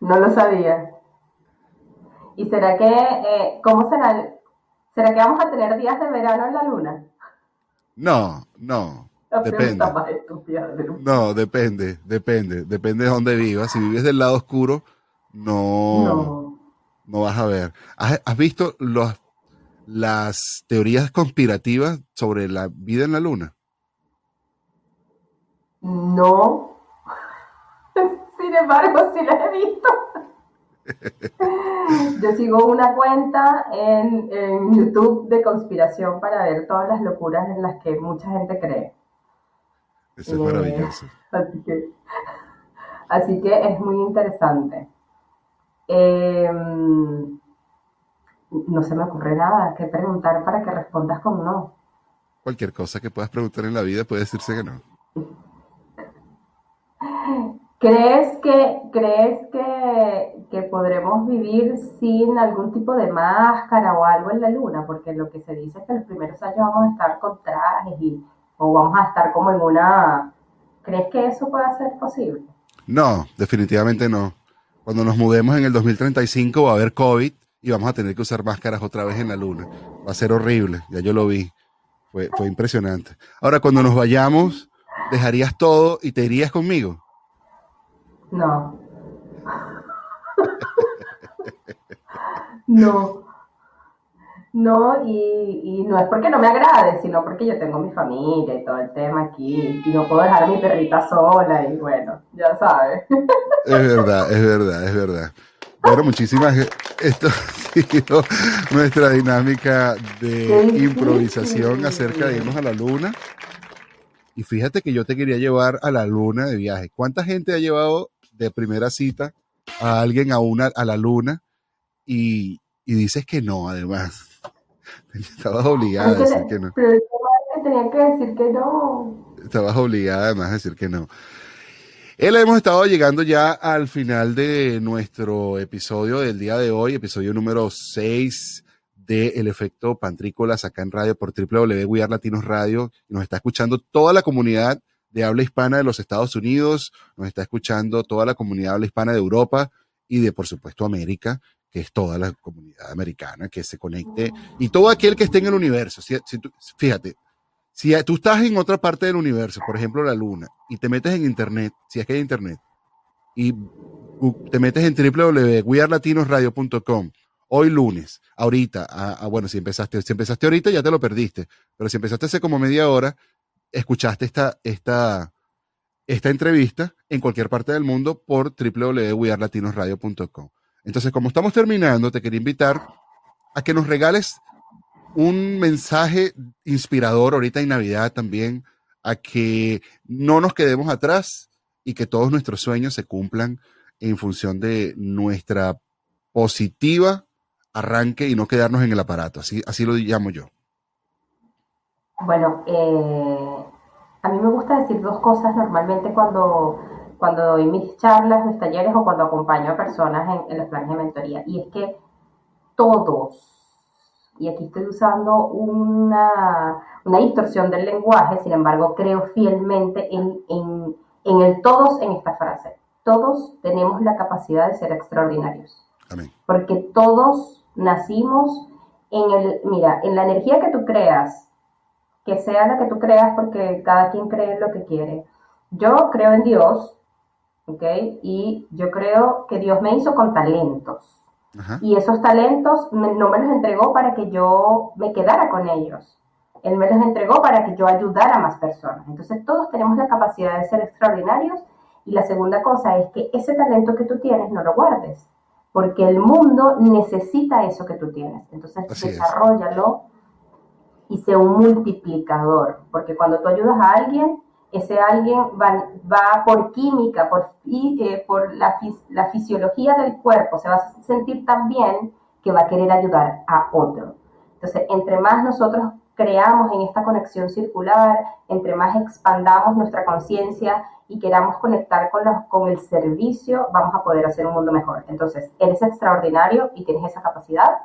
No lo sabía. ¿Y será que, eh, cómo será? ¿Será que vamos a tener días de verano en la luna? No, no, La depende. No, depende, depende, depende de dónde vivas. Si vives del lado oscuro, no, No. no vas a ver. ¿Has, has visto los, las teorías conspirativas sobre la vida en la luna? No. Sin embargo, sí las he visto. Yo sigo una cuenta en, en YouTube de conspiración para ver todas las locuras en las que mucha gente cree. Eso es Eh, maravilloso. Así que, así que es muy interesante. Eh, no se me ocurre nada que preguntar para que respondas con no. Cualquier cosa que puedas preguntar en la vida puede decirse que no. ¿Crees que, crees que, que podremos vivir sin algún tipo de máscara o algo en la luna? Porque lo que se dice es que los primeros años vamos a estar con trajes y, o vamos a estar como en una... ¿Crees que eso pueda ser posible? No, definitivamente no. Cuando nos mudemos en el 2035 va a haber COVID y vamos a tener que usar máscaras otra vez en la luna. Va a ser horrible, ya yo lo vi. Fue, fue impresionante. Ahora, cuando nos vayamos, dejarías todo y te irías conmigo. No. No. No, y, y no es porque no me agrade, sino porque yo tengo mi familia y todo el tema aquí, y no puedo dejar a mi perrita sola, y bueno, ya sabes. Es verdad, es verdad, es verdad. Bueno, muchísimas. Esto ha sido nuestra dinámica de improvisación acerca de irnos a la luna. Y fíjate que yo te quería llevar a la luna de viaje. ¿Cuánta gente ha llevado de primera cita a alguien a una a la luna y, y dices que no, además? Estabas obligada a decir que- no. pero es que tenía que decir que no. Estabas obligada además a decir que no. Él hemos estado llegando ya al final de nuestro episodio del día de hoy, episodio número 6 de El Efecto Pantrícolas acá en radio por www Latinos Radio. Nos está escuchando toda la comunidad de habla hispana de los Estados Unidos, nos está escuchando toda la comunidad habla hispana de Europa y de, por supuesto, América, que es toda la comunidad americana que se conecte y todo aquel que esté en el universo. Si- si tú- fíjate, Si tú estás en otra parte del universo, por ejemplo la luna, y te metes en internet, si es que hay internet, y te metes en www.wearlatinosradio.com, hoy lunes, ahorita, ah, ah, bueno, si empezaste, si empezaste ahorita ya te lo perdiste, pero si empezaste hace como media hora, escuchaste esta, esta, esta entrevista en cualquier parte del mundo por www.wearlatinosradio.com. Entonces, como estamos terminando, te quería invitar a que nos regales un mensaje inspirador ahorita en Navidad también, a que no nos quedemos atrás y que todos nuestros sueños se cumplan en función de nuestra positiva arranque y no quedarnos en el aparato. Así, así lo llamo yo. Bueno, eh, a mí me gusta decir dos cosas normalmente cuando, cuando doy mis charlas, mis talleres o cuando acompaño a personas en, en los planes de mentoría. Y es que todos, y aquí estoy usando una, una distorsión del lenguaje, sin embargo creo fielmente en, en, en el todos en esta frase. Todos tenemos la capacidad de ser extraordinarios. Amén. Porque todos nacimos en el, mira, en la energía que tú creas, que sea la que tú creas, porque cada quien cree en lo que quiere. Yo creo en Dios, ¿ok? Y yo creo que Dios me hizo con talentos. Ajá. Y esos talentos me- no me los entregó para que yo me quedara con ellos. Él me los entregó para que yo ayudara a más personas. Entonces todos tenemos la capacidad de ser extraordinarios. Y la segunda cosa es que ese talento que tú tienes no lo guardes, porque el mundo necesita eso que tú tienes. Entonces Así es. desarrollalo y sea un multiplicador, porque cuando tú ayudas a alguien, ese alguien va, va por química, por, eh, por la, la fisiología del cuerpo, se va a sentir tan bien que va a querer ayudar a otro. Entonces, entre más nosotros creamos en esta conexión circular, entre más expandamos nuestra conciencia y queramos conectar con, los, con el servicio, vamos a poder hacer un mundo mejor. Entonces, eres extraordinario y tienes esa capacidad.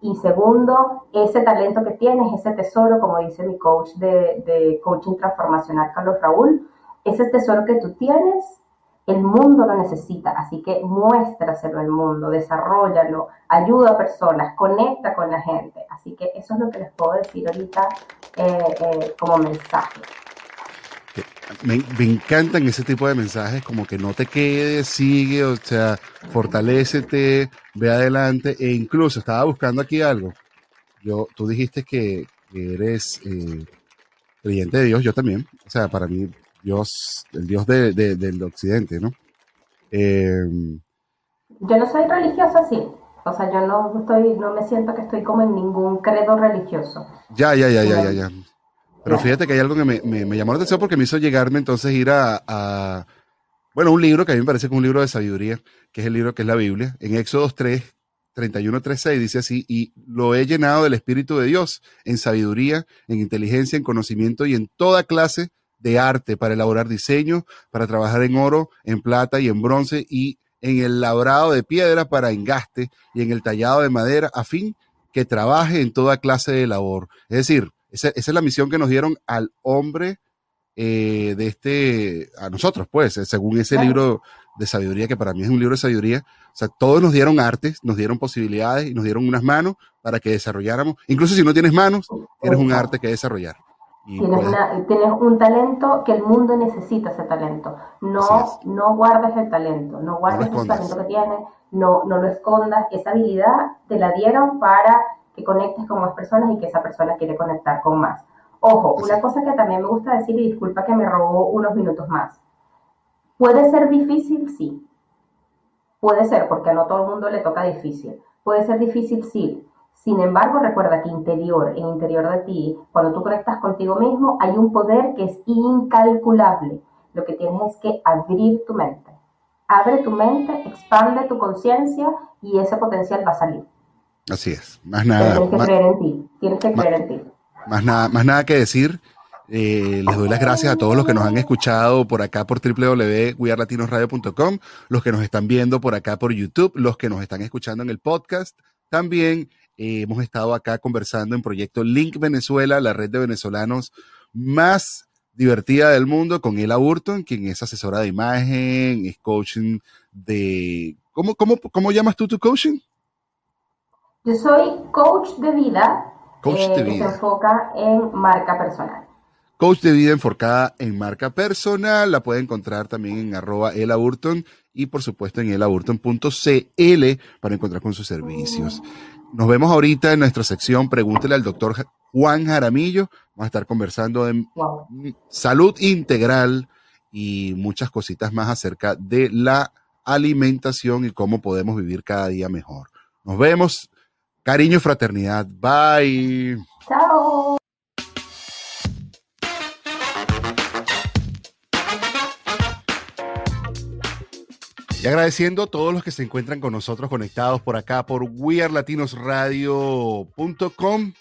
Y segundo, ese talento que tienes, ese tesoro, como dice mi coach de, de coaching transformacional, Carlos Raúl, ese tesoro que tú tienes, el mundo lo necesita. Así que muéstraselo al mundo, desarrollalo, ayuda a personas, conecta con la gente. Así que eso es lo que les puedo decir ahorita eh, eh, como mensaje. Me, me encantan ese tipo de mensajes, como que no te quedes, sigue, o sea, fortalécete, ve adelante, e incluso estaba buscando aquí algo. Yo, tú dijiste que, que eres eh, creyente de Dios, yo también. O sea, para mí, Dios, el Dios de- de- del occidente, ¿no? Eh, Yo no soy religiosa, sí. O sea, yo no estoy, no me siento que estoy como en ningún credo religioso. ya, ya, ya, ya, ya, ya. Pero fíjate que hay algo que me, me- me llamó la atención porque me hizo llegarme entonces ir a, a, bueno, un libro que a mí me parece que es un libro de sabiduría, que es el libro que es la Biblia. En Éxodos 3, 31, 36 dice así, y lo he llenado del Espíritu de Dios en sabiduría, en inteligencia, en conocimiento y en toda clase de arte para elaborar diseños, para trabajar en oro, en plata y en bronce y en el labrado de piedra para engaste y en el tallado de madera a fin que trabaje en toda clase de labor. Es decir, esa, esa es la misión que nos dieron al hombre eh, de este, a nosotros, pues, eh, según ese Claro. libro de sabiduría, que para mí es un libro de sabiduría. O sea, todos nos dieron artes, nos dieron posibilidades y nos dieron unas manos para que desarrolláramos. Incluso si no tienes manos, tienes un arte que desarrollar. Y Tienes, puedes- una- tienes un talento que el mundo necesita ese talento. No, no guardes el talento, no guardes el escondas. talento que tienes, no, no lo escondas. Esa habilidad te la dieron para que conectes con más personas y que esa persona quiere conectar con más. Ojo, una cosa que también me gusta decir, y disculpa que me robó unos minutos más. ¿Puede ser difícil? Sí. Puede ser, porque a no todo el mundo le toca difícil. Puede ser difícil, sí. Sin embargo, recuerda que interior, en interior de ti, cuando tú conectas contigo mismo, hay un poder que es incalculable. Lo que tienes es que abrir tu mente. Abre tu mente, expande tu conciencia y ese potencial va a salir. Así es. Más nada. tienes que más- creer en ti. Tienes que ma- creer en ti. Más nada, más nada que decir. Eh, les doy las gracias a todos los que nos han escuchado por acá por www.wearlatinosradio.com, los que nos están viendo por acá por YouTube, los que nos están escuchando en el podcast. También eh, hemos estado acá conversando en proyecto Link Venezuela, la red de venezolanos más divertida del mundo, con Ela Burton, quien es asesora de imagen, es coaching de... ¿Cómo, cómo, cómo llamas tú tu coaching? Yo soy coach de vida, Coach eh, de que vida. se enfoca en marca personal. coach de vida enfocada en marca personal. La puede encontrar también en arroba elaburton y por supuesto en elaburton.cl para encontrar con sus servicios. Nos vemos ahorita en nuestra sección Pregúntele al doctor Juan Jaramillo. Vamos a estar conversando de Wow. salud integral y muchas cositas más acerca de la alimentación y cómo podemos vivir cada día mejor. Nos vemos. Cariño y fraternidad. Bye. Chao. Y agradeciendo a todos los que se encuentran con nosotros conectados por acá por wearlatinosradio.com.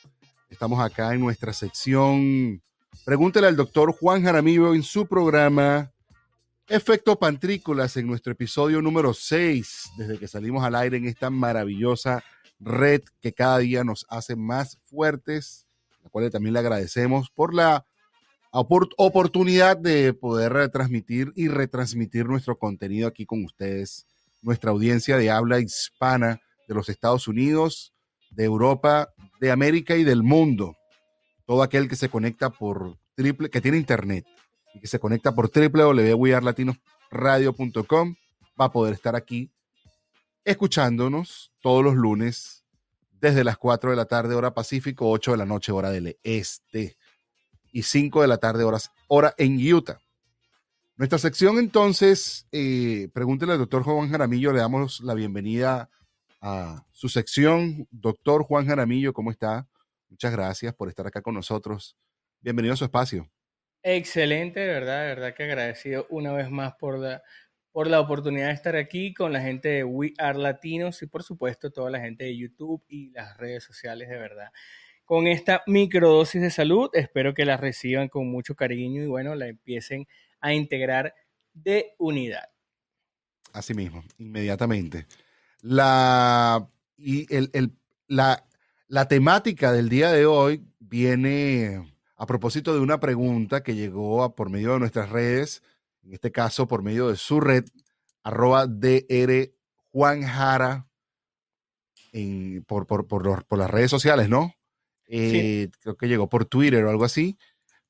Estamos acá en nuestra sección Pregúntele al doctor Juan Jaramillo en su programa Efecto Pantrícolas en nuestro episodio número 6, desde que salimos al aire en esta maravillosa red que cada día nos hace más fuertes, la cual también le agradecemos por la opor- oportunidad de poder retransmitir y retransmitir nuestro contenido aquí con ustedes, nuestra audiencia de habla hispana de los Estados Unidos, de Europa, de América y del mundo. Todo aquel que se conecta por triple, que tiene internet y que se conecta por www.wearlatinosradio.com va a poder estar aquí escuchándonos todos los lunes desde las 4 de la tarde hora Pacífico, 8 de la noche hora del Este y 5 de la tarde horas, hora en Utah. Nuestra sección entonces, eh, pregúntele al doctor Juan Jaramillo, le damos la bienvenida a su sección. Doctor Juan Jaramillo, ¿cómo está? Muchas gracias por estar acá con nosotros. Bienvenido a su espacio. Excelente, de verdad, de verdad que agradecido una vez más por la, por la oportunidad de estar aquí con la gente de We Are Latinos y por supuesto toda la gente de YouTube y las redes sociales, de verdad. Con esta microdosis de salud, espero que la reciban con mucho cariño y bueno, la empiecen a integrar de unidad. Así mismo, inmediatamente. La, y el, el- la, la temática del día de hoy viene a propósito de una pregunta que llegó por medio de nuestras redes, en este caso por medio de su red, arroba DR Juan Jara, en- por, por, por los- por las redes sociales, ¿no? Eh, Creo que llegó por Twitter o algo así.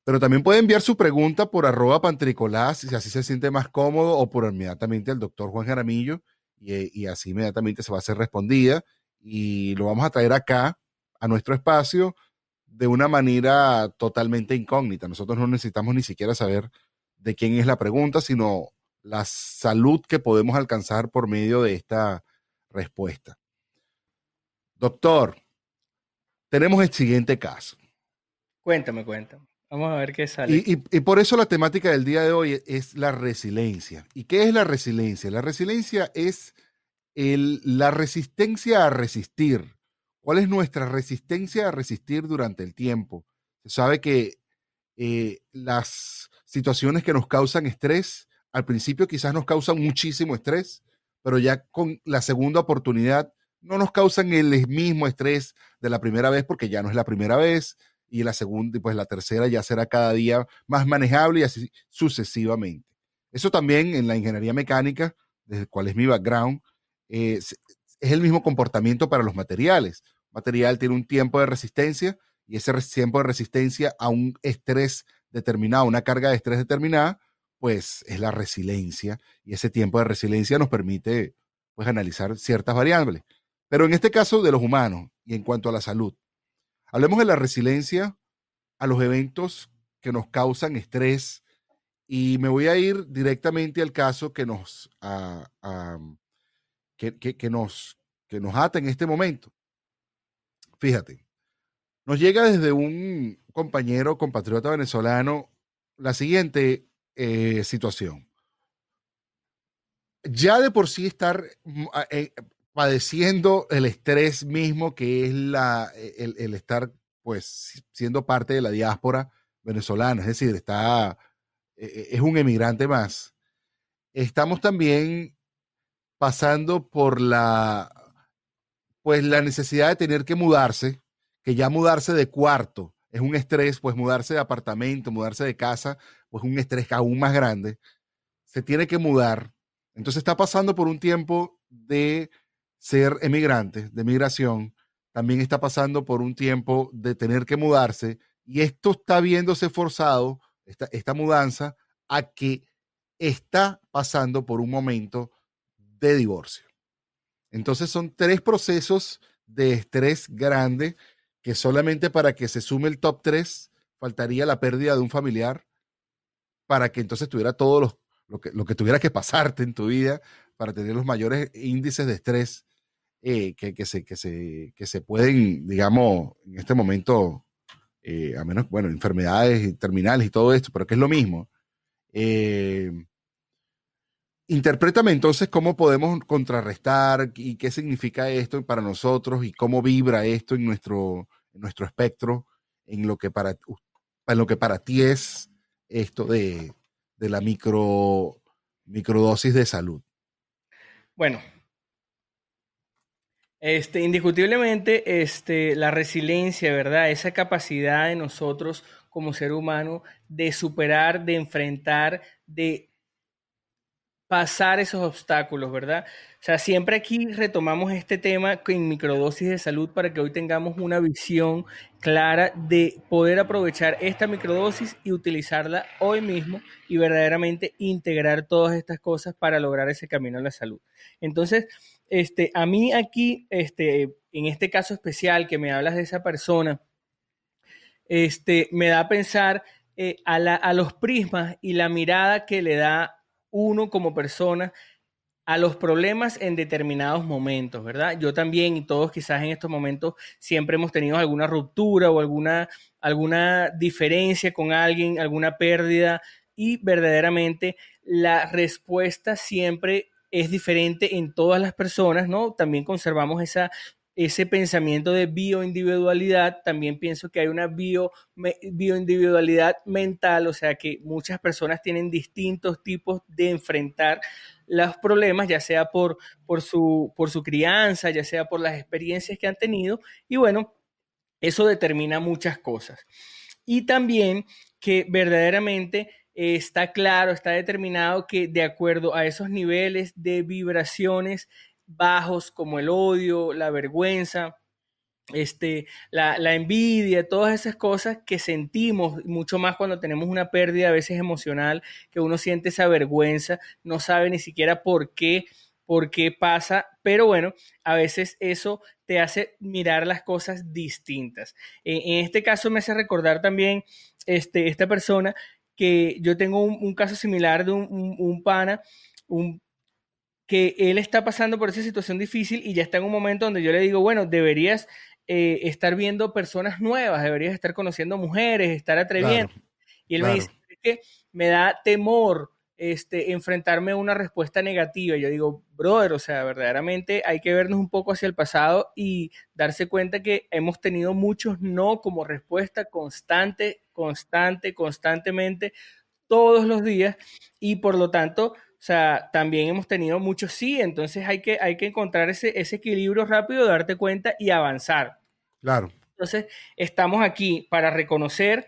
Pero también puede enviar su pregunta por arroba pantricolás, si así se siente más cómodo, o por inmediatamente al doctor Juan Jaramillo, y, eh, y así inmediatamente se va a hacer respondida. Y lo vamos a traer acá, a nuestro espacio, de una manera totalmente incógnita. Nosotros no necesitamos ni siquiera saber de quién es la pregunta, sino la salud que podemos alcanzar por medio de esta respuesta. Doctor, tenemos el siguiente caso. Cuéntame, cuéntame. Vamos a ver qué sale. Y, y- y por eso la temática del día de hoy es la resiliencia. ¿Y qué es la resiliencia? La resiliencia es el- la resistencia a resistir. ¿Cuál es nuestra resistencia a resistir durante el tiempo? Se sabe que eh, las situaciones que nos causan estrés, al principio quizás nos causan muchísimo estrés, pero ya con la segunda oportunidad no nos causan el mismo estrés de la primera vez porque ya no es la primera vez y la segunda y pues la tercera ya será cada día más manejable y así sucesivamente. Eso también en la ingeniería mecánica, desde el cual es mi background, eh, es el mismo comportamiento para los materiales. Material tiene un tiempo de resistencia y ese tiempo de resistencia a un estrés determinado, una carga de estrés determinada, pues es la resiliencia y ese tiempo de resiliencia nos permite pues analizar ciertas variables. Pero en este caso de los humanos y en cuanto a la salud, hablemos de la resiliencia a los eventos que nos causan estrés y me voy a ir directamente al caso que nos, a- a- que, que- que nos, que nos ata en este momento. Fíjate, nos llega desde un compañero, compatriota venezolano, la siguiente eh, situación. Ya de por sí estar mm, eh, padeciendo el estrés mismo que es la, el, el estar pues siendo parte de la diáspora venezolana, es decir, está, eh, es un emigrante más. Estamos también pasando por la, pues la necesidad de tener que mudarse, que ya mudarse de cuarto es un estrés, pues mudarse de apartamento, mudarse de casa, pues un estrés aún más grande. Se tiene que mudar. Entonces está pasando por un tiempo de ser emigrante, de migración. También está pasando por un tiempo de tener que mudarse Y esto está viéndose forzado, esta, mudanza, a que está pasando por un momento de divorcio. Entonces son tres procesos de estrés grande que solamente para que se sume el top 3 faltaría la pérdida de un familiar para que entonces tuviera todo los- lo, que, lo que tuviera que pasarte en tu vida para tener los mayores índices de estrés eh, que, que se, que, se, que se pueden, digamos, en este momento, eh, a menos, bueno, enfermedades terminales y todo esto, pero que es lo mismo. Eh, interprétame entonces cómo podemos contrarrestar y qué significa esto para nosotros y cómo vibra esto en nuestro, nuestro espectro, en lo que para, en lo que para ti es esto de, de la micro, microdosis de salud. Bueno, este, indiscutiblemente, este, la resiliencia, ¿verdad? Esa capacidad de nosotros como ser humano de superar, de enfrentar, de pasar esos obstáculos, ¿verdad? O sea, siempre aquí retomamos este tema en microdosis de salud para que hoy tengamos una visión clara de poder aprovechar esta microdosis y utilizarla hoy mismo y verdaderamente integrar todas estas cosas para lograr ese camino a la salud. Entonces, este, a mí aquí, este, en este caso especial que me hablas de esa persona, este, me da a pensar eh, a, a los prismas y la mirada que le da uno como persona a los problemas en determinados momentos, ¿verdad? Yo también y todos quizás en estos momentos siempre hemos tenido alguna ruptura o alguna, alguna diferencia con alguien, alguna pérdida y verdaderamente la respuesta siempre es diferente en todas las personas, ¿no? También conservamos esa, ese pensamiento de bioindividualidad, también pienso que hay una bio, bioindividualidad mental, o sea que muchas personas tienen distintos tipos de enfrentar los problemas, ya sea por, por, su, por su crianza, ya sea por las experiencias que han tenido, y bueno, eso determina muchas cosas. Y también que verdaderamente está claro, está determinado que de acuerdo a esos niveles de vibraciones bajos como el odio, la vergüenza, este, la, la, envidia, todas esas cosas que sentimos, mucho más cuando tenemos una pérdida a veces emocional, que uno siente esa vergüenza, no sabe ni siquiera por qué, por qué pasa, pero bueno, a veces eso te hace mirar las cosas distintas. En, este caso me hace recordar también este, esta persona que yo tengo un, un caso similar de un, un, un pana, un que él está pasando por esa situación difícil y ya está en un momento donde yo le digo, bueno, deberías eh, estar viendo personas nuevas, deberías estar conociendo mujeres, estar atreviendo. Claro, y él claro. me dice, es que me da temor este, enfrentarme a una respuesta negativa. Y yo digo, brother, o sea, verdaderamente hay que vernos un poco hacia el pasado y darse cuenta que hemos tenido muchos no como respuesta constante, constante, constantemente, todos los días. Y por lo tanto, sea, también hemos tenido muchos sí, entonces hay que, hay que encontrar ese, ese equilibrio rápido, darte cuenta y avanzar. Claro. Entonces, estamos aquí para reconocer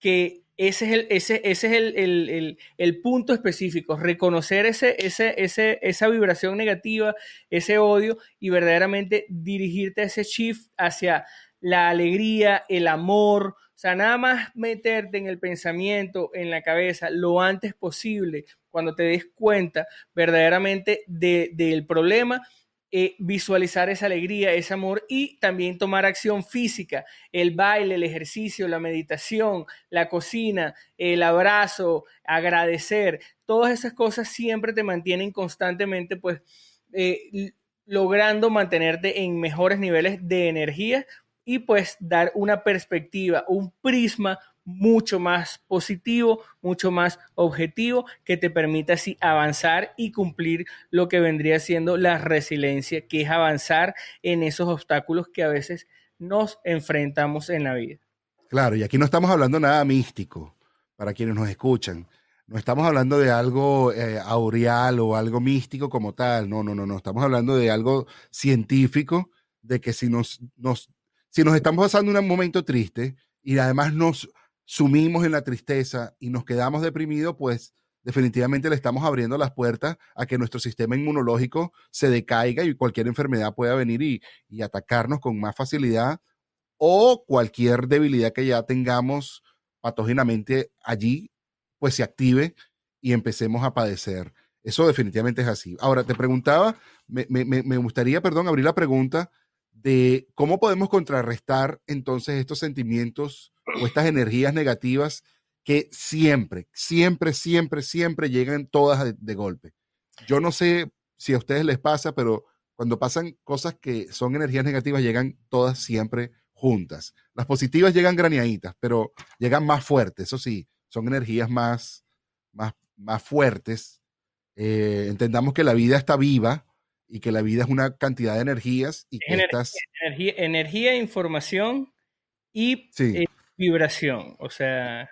que ese es el, ese, ese es el, el, el, el punto específico, reconocer ese, ese, ese, esa vibración negativa, ese odio y verdaderamente dirigirte a ese shift hacia la alegría, el amor, o sea, nada más meterte en el pensamiento, en la cabeza, lo antes posible, cuando te des cuenta verdaderamente de, del problema, eh, visualizar esa alegría, ese amor y también tomar acción física, el baile, el ejercicio, la meditación, la cocina, el abrazo, agradecer, todas esas cosas siempre te mantienen constantemente pues eh, logrando mantenerte en mejores niveles de energía y pues dar una perspectiva, un prisma mucho más positivo, mucho más objetivo, que te permita así avanzar y cumplir lo que vendría siendo la resiliencia, que es avanzar en esos obstáculos que a veces nos enfrentamos en la vida. Claro, y aquí no estamos hablando nada místico, para quienes nos escuchan. No estamos hablando de algo eh, aureal o algo místico como tal, no, no, no, no, estamos hablando de algo científico, de que si nos, nos, si nos estamos pasando un momento triste y además nos sumimos en la tristeza y nos quedamos deprimidos, pues definitivamente le estamos abriendo las puertas a que nuestro sistema inmunológico se decaiga y cualquier enfermedad pueda venir y, y atacarnos con más facilidad o cualquier debilidad que ya tengamos patógenamente allí, pues se active y empecemos a padecer. Eso definitivamente es así. Ahora, te preguntaba, me, me- me- gustaría, perdón, abrir la pregunta de cómo podemos contrarrestar entonces estos sentimientos o estas energías negativas que siempre, siempre, siempre, siempre llegan todas de, de golpe. Yo no sé si a ustedes les pasa, pero cuando pasan cosas que son energías negativas, llegan todas siempre juntas. Las positivas llegan graneaditas, pero llegan más fuertes, eso sí, son energías más, más, más fuertes. Eh, entendamos que la vida está viva y que la vida es una cantidad de energías y que Ener- estas, Energía, energía, información y sí, eh, vibración. O sea,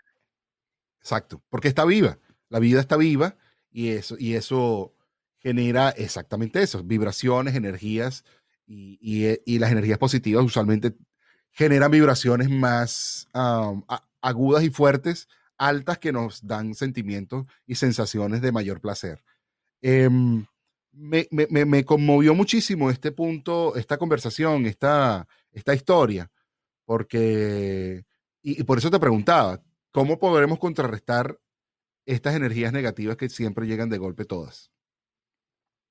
exacto, porque está viva, la vida está viva y eso, y eso genera exactamente eso, vibraciones, energías y, y, eh, las energías positivas usualmente generan vibraciones más agudas y fuertes, altas que nos dan sentimientos y sensaciones de mayor placer. Em, me, me- me- me conmovió muchísimo este punto, esta conversación, esta, esta historia, porque, y, y por eso te preguntaba, ¿cómo podremos contrarrestar estas energías negativas que siempre llegan de golpe todas?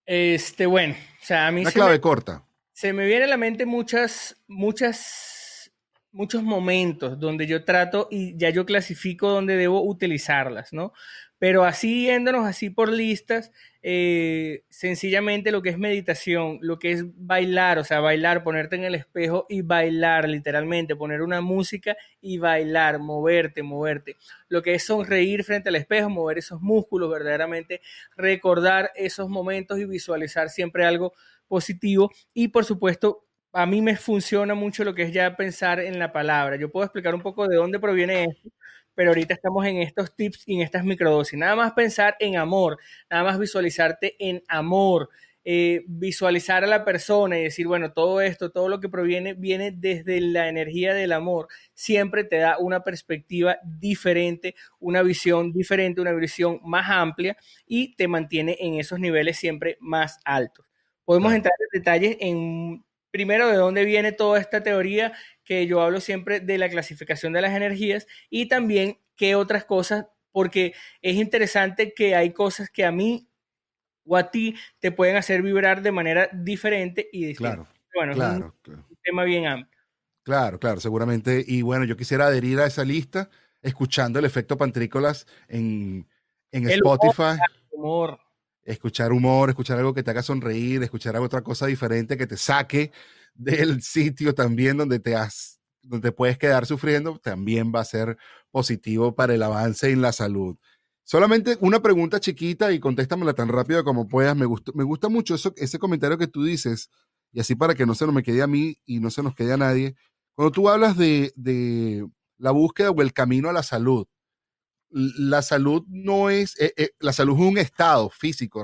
este, bueno, o sea, a mí Una se me- clave corta. se me viene a la mente muchas, muchas, muchos momentos donde yo trato y ya yo clasifico donde debo utilizarlas, ¿no? Pero así yéndonos así por listas, eh, sencillamente lo que es meditación, lo que es bailar, o sea, bailar, ponerte en el espejo y bailar, literalmente, poner una música y bailar, moverte, moverte. Lo que es sonreír frente al espejo, mover esos músculos, verdaderamente recordar esos momentos y visualizar siempre algo positivo y por supuesto a mí me funciona mucho lo que es ya pensar en la palabra. Yo puedo explicar un poco de dónde proviene esto, pero ahorita estamos en estos tips y en estas microdosis. Nada más pensar en amor, nada más visualizarte en amor, eh, visualizar a la persona y decir, bueno, todo esto, todo lo que proviene, viene desde la energía del amor. Siempre te da una perspectiva diferente, una visión diferente, una visión más amplia y te mantiene en esos niveles siempre más altos. Podemos entrar en detalles en primero de dónde viene toda esta teoría que yo hablo siempre de la clasificación de las energías y también qué otras cosas, porque es interesante que hay cosas que a mí o a ti te pueden hacer vibrar de manera diferente y distinta. Claro, Bueno, es claro, claro. un tema bien amplio. Claro, claro, seguramente. Y bueno, yo quisiera adherir a esa lista escuchando el efecto pantrícolas en, en El. Spotify. Humor. escuchar humor, escuchar algo que te haga sonreír, escuchar otra cosa diferente que te saque del sitio también donde te has, donde puedes quedar sufriendo, también va a ser positivo para el avance en la salud. Solamente una pregunta chiquita y contéstamela tan rápido como puedas. Me gusta, me gusta mucho eso, ese comentario que tú dices, y así para que no se nos me quede a mí y no se nos quede a nadie. Cuando tú hablas de, de la búsqueda o el camino a la salud, la salud no es, eh, eh, la salud es un estado físico,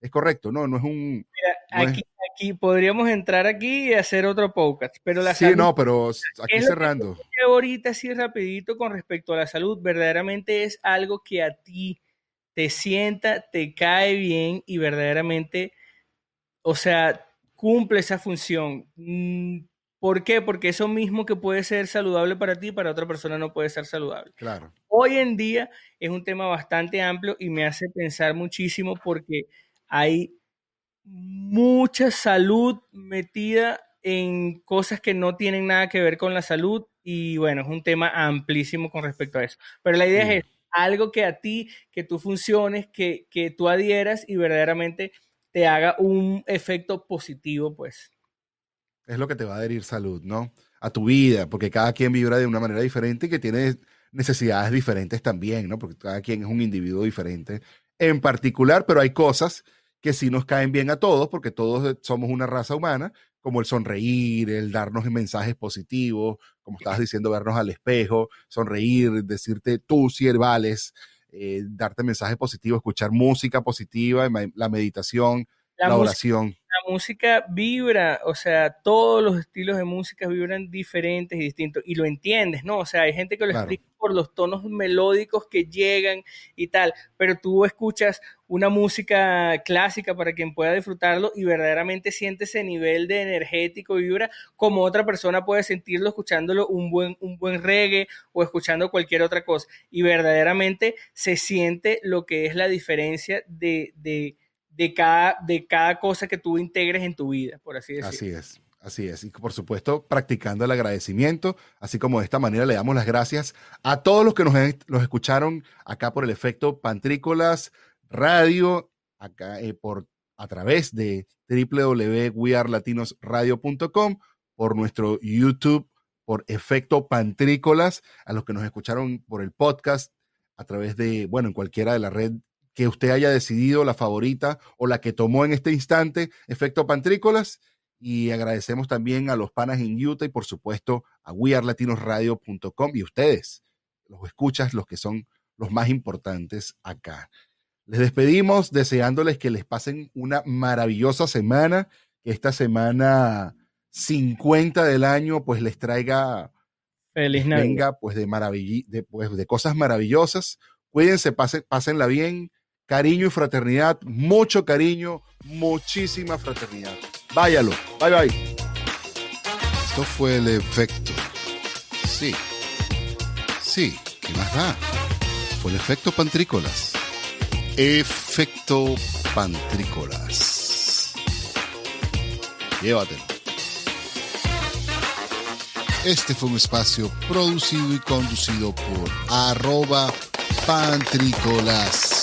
es correcto, no, no es un... Mira, No es- aquí, podríamos entrar aquí y hacer otro podcast, pero la sí, salud no, pero aquí cerrando. que ahorita así rapidito con respecto a la salud, verdaderamente es algo que a ti te sienta, te cae bien y verdaderamente, o sea, cumple esa función. Mm, ¿Por qué? Porque eso mismo que puede ser saludable para ti, para otra persona no puede ser saludable. Claro, Hoy en día es un tema bastante amplio y me hace pensar muchísimo porque hay mucha salud metida en cosas que no tienen nada que ver con la salud y bueno, es un tema amplísimo con respecto a eso. Pero la idea Sí. es algo que a ti, que tú funciones, que, que tú adhieras y verdaderamente te haga un efecto positivo, pues. es lo que te va a adherir salud, ¿no? A tu vida, porque cada quien vibra de una manera diferente y que tiene necesidades diferentes también, ¿no? Porque cada quien es un individuo diferente en particular, pero hay cosas que sí nos caen bien a todos, porque todos somos una raza humana, como el sonreír, el darnos mensajes positivos, como estabas diciendo, vernos al espejo, sonreír, decirte tú si vales, eh, darte mensajes positivos, escuchar música positiva, la meditación, la, La música- oración. la música vibra, o sea, todos los estilos de música vibran diferentes y distintos, y lo entiendes, ¿no? O sea, hay gente que lo Claro. explica por los tonos melódicos que llegan y tal, pero tú escuchas una música clásica para quien pueda disfrutarlo y verdaderamente siente ese nivel de energético y vibra como otra persona puede sentirlo escuchándolo un buen, un buen reggae o escuchando cualquier otra cosa, y verdaderamente se siente lo que es la diferencia de... de de cada, de cada cosa que tú integres en tu vida, por así decirlo. Así es, así es. Y por supuesto, practicando el agradecimiento, así como de esta manera le damos las gracias a todos los que nos los escucharon acá por el efecto Pantrícolas Radio, acá eh, por a través de www.wearlatinosradio.com, por nuestro YouTube, por efecto Pantrícolas, a los que nos escucharon por el podcast, a través de, bueno, en cualquiera de la red que usted haya decidido, la favorita o la que tomó en este instante, efecto Pantrícolas. Y agradecemos también a los panas en Utah y por supuesto a wearlatinosradio.com y ustedes, los escuchas, los que son los más importantes acá. Les despedimos deseándoles que les pasen una maravillosa semana, que esta semana 50 del año pues les traiga, Feliz Navidad. venga pues de, maravill de, pues, de cosas maravillosas. Cuídense, pasen, pásenla bien, cariño y fraternidad, mucho cariño, muchísima fraternidad. Váyalo, bye bye. Esto fue el efecto. Sí. Sí, ¿qué más da? Fue el efecto pantrícolas. Efecto pantrícolas. Llévatelo. Este fue un espacio producido y conducido por arroba pantrícolas.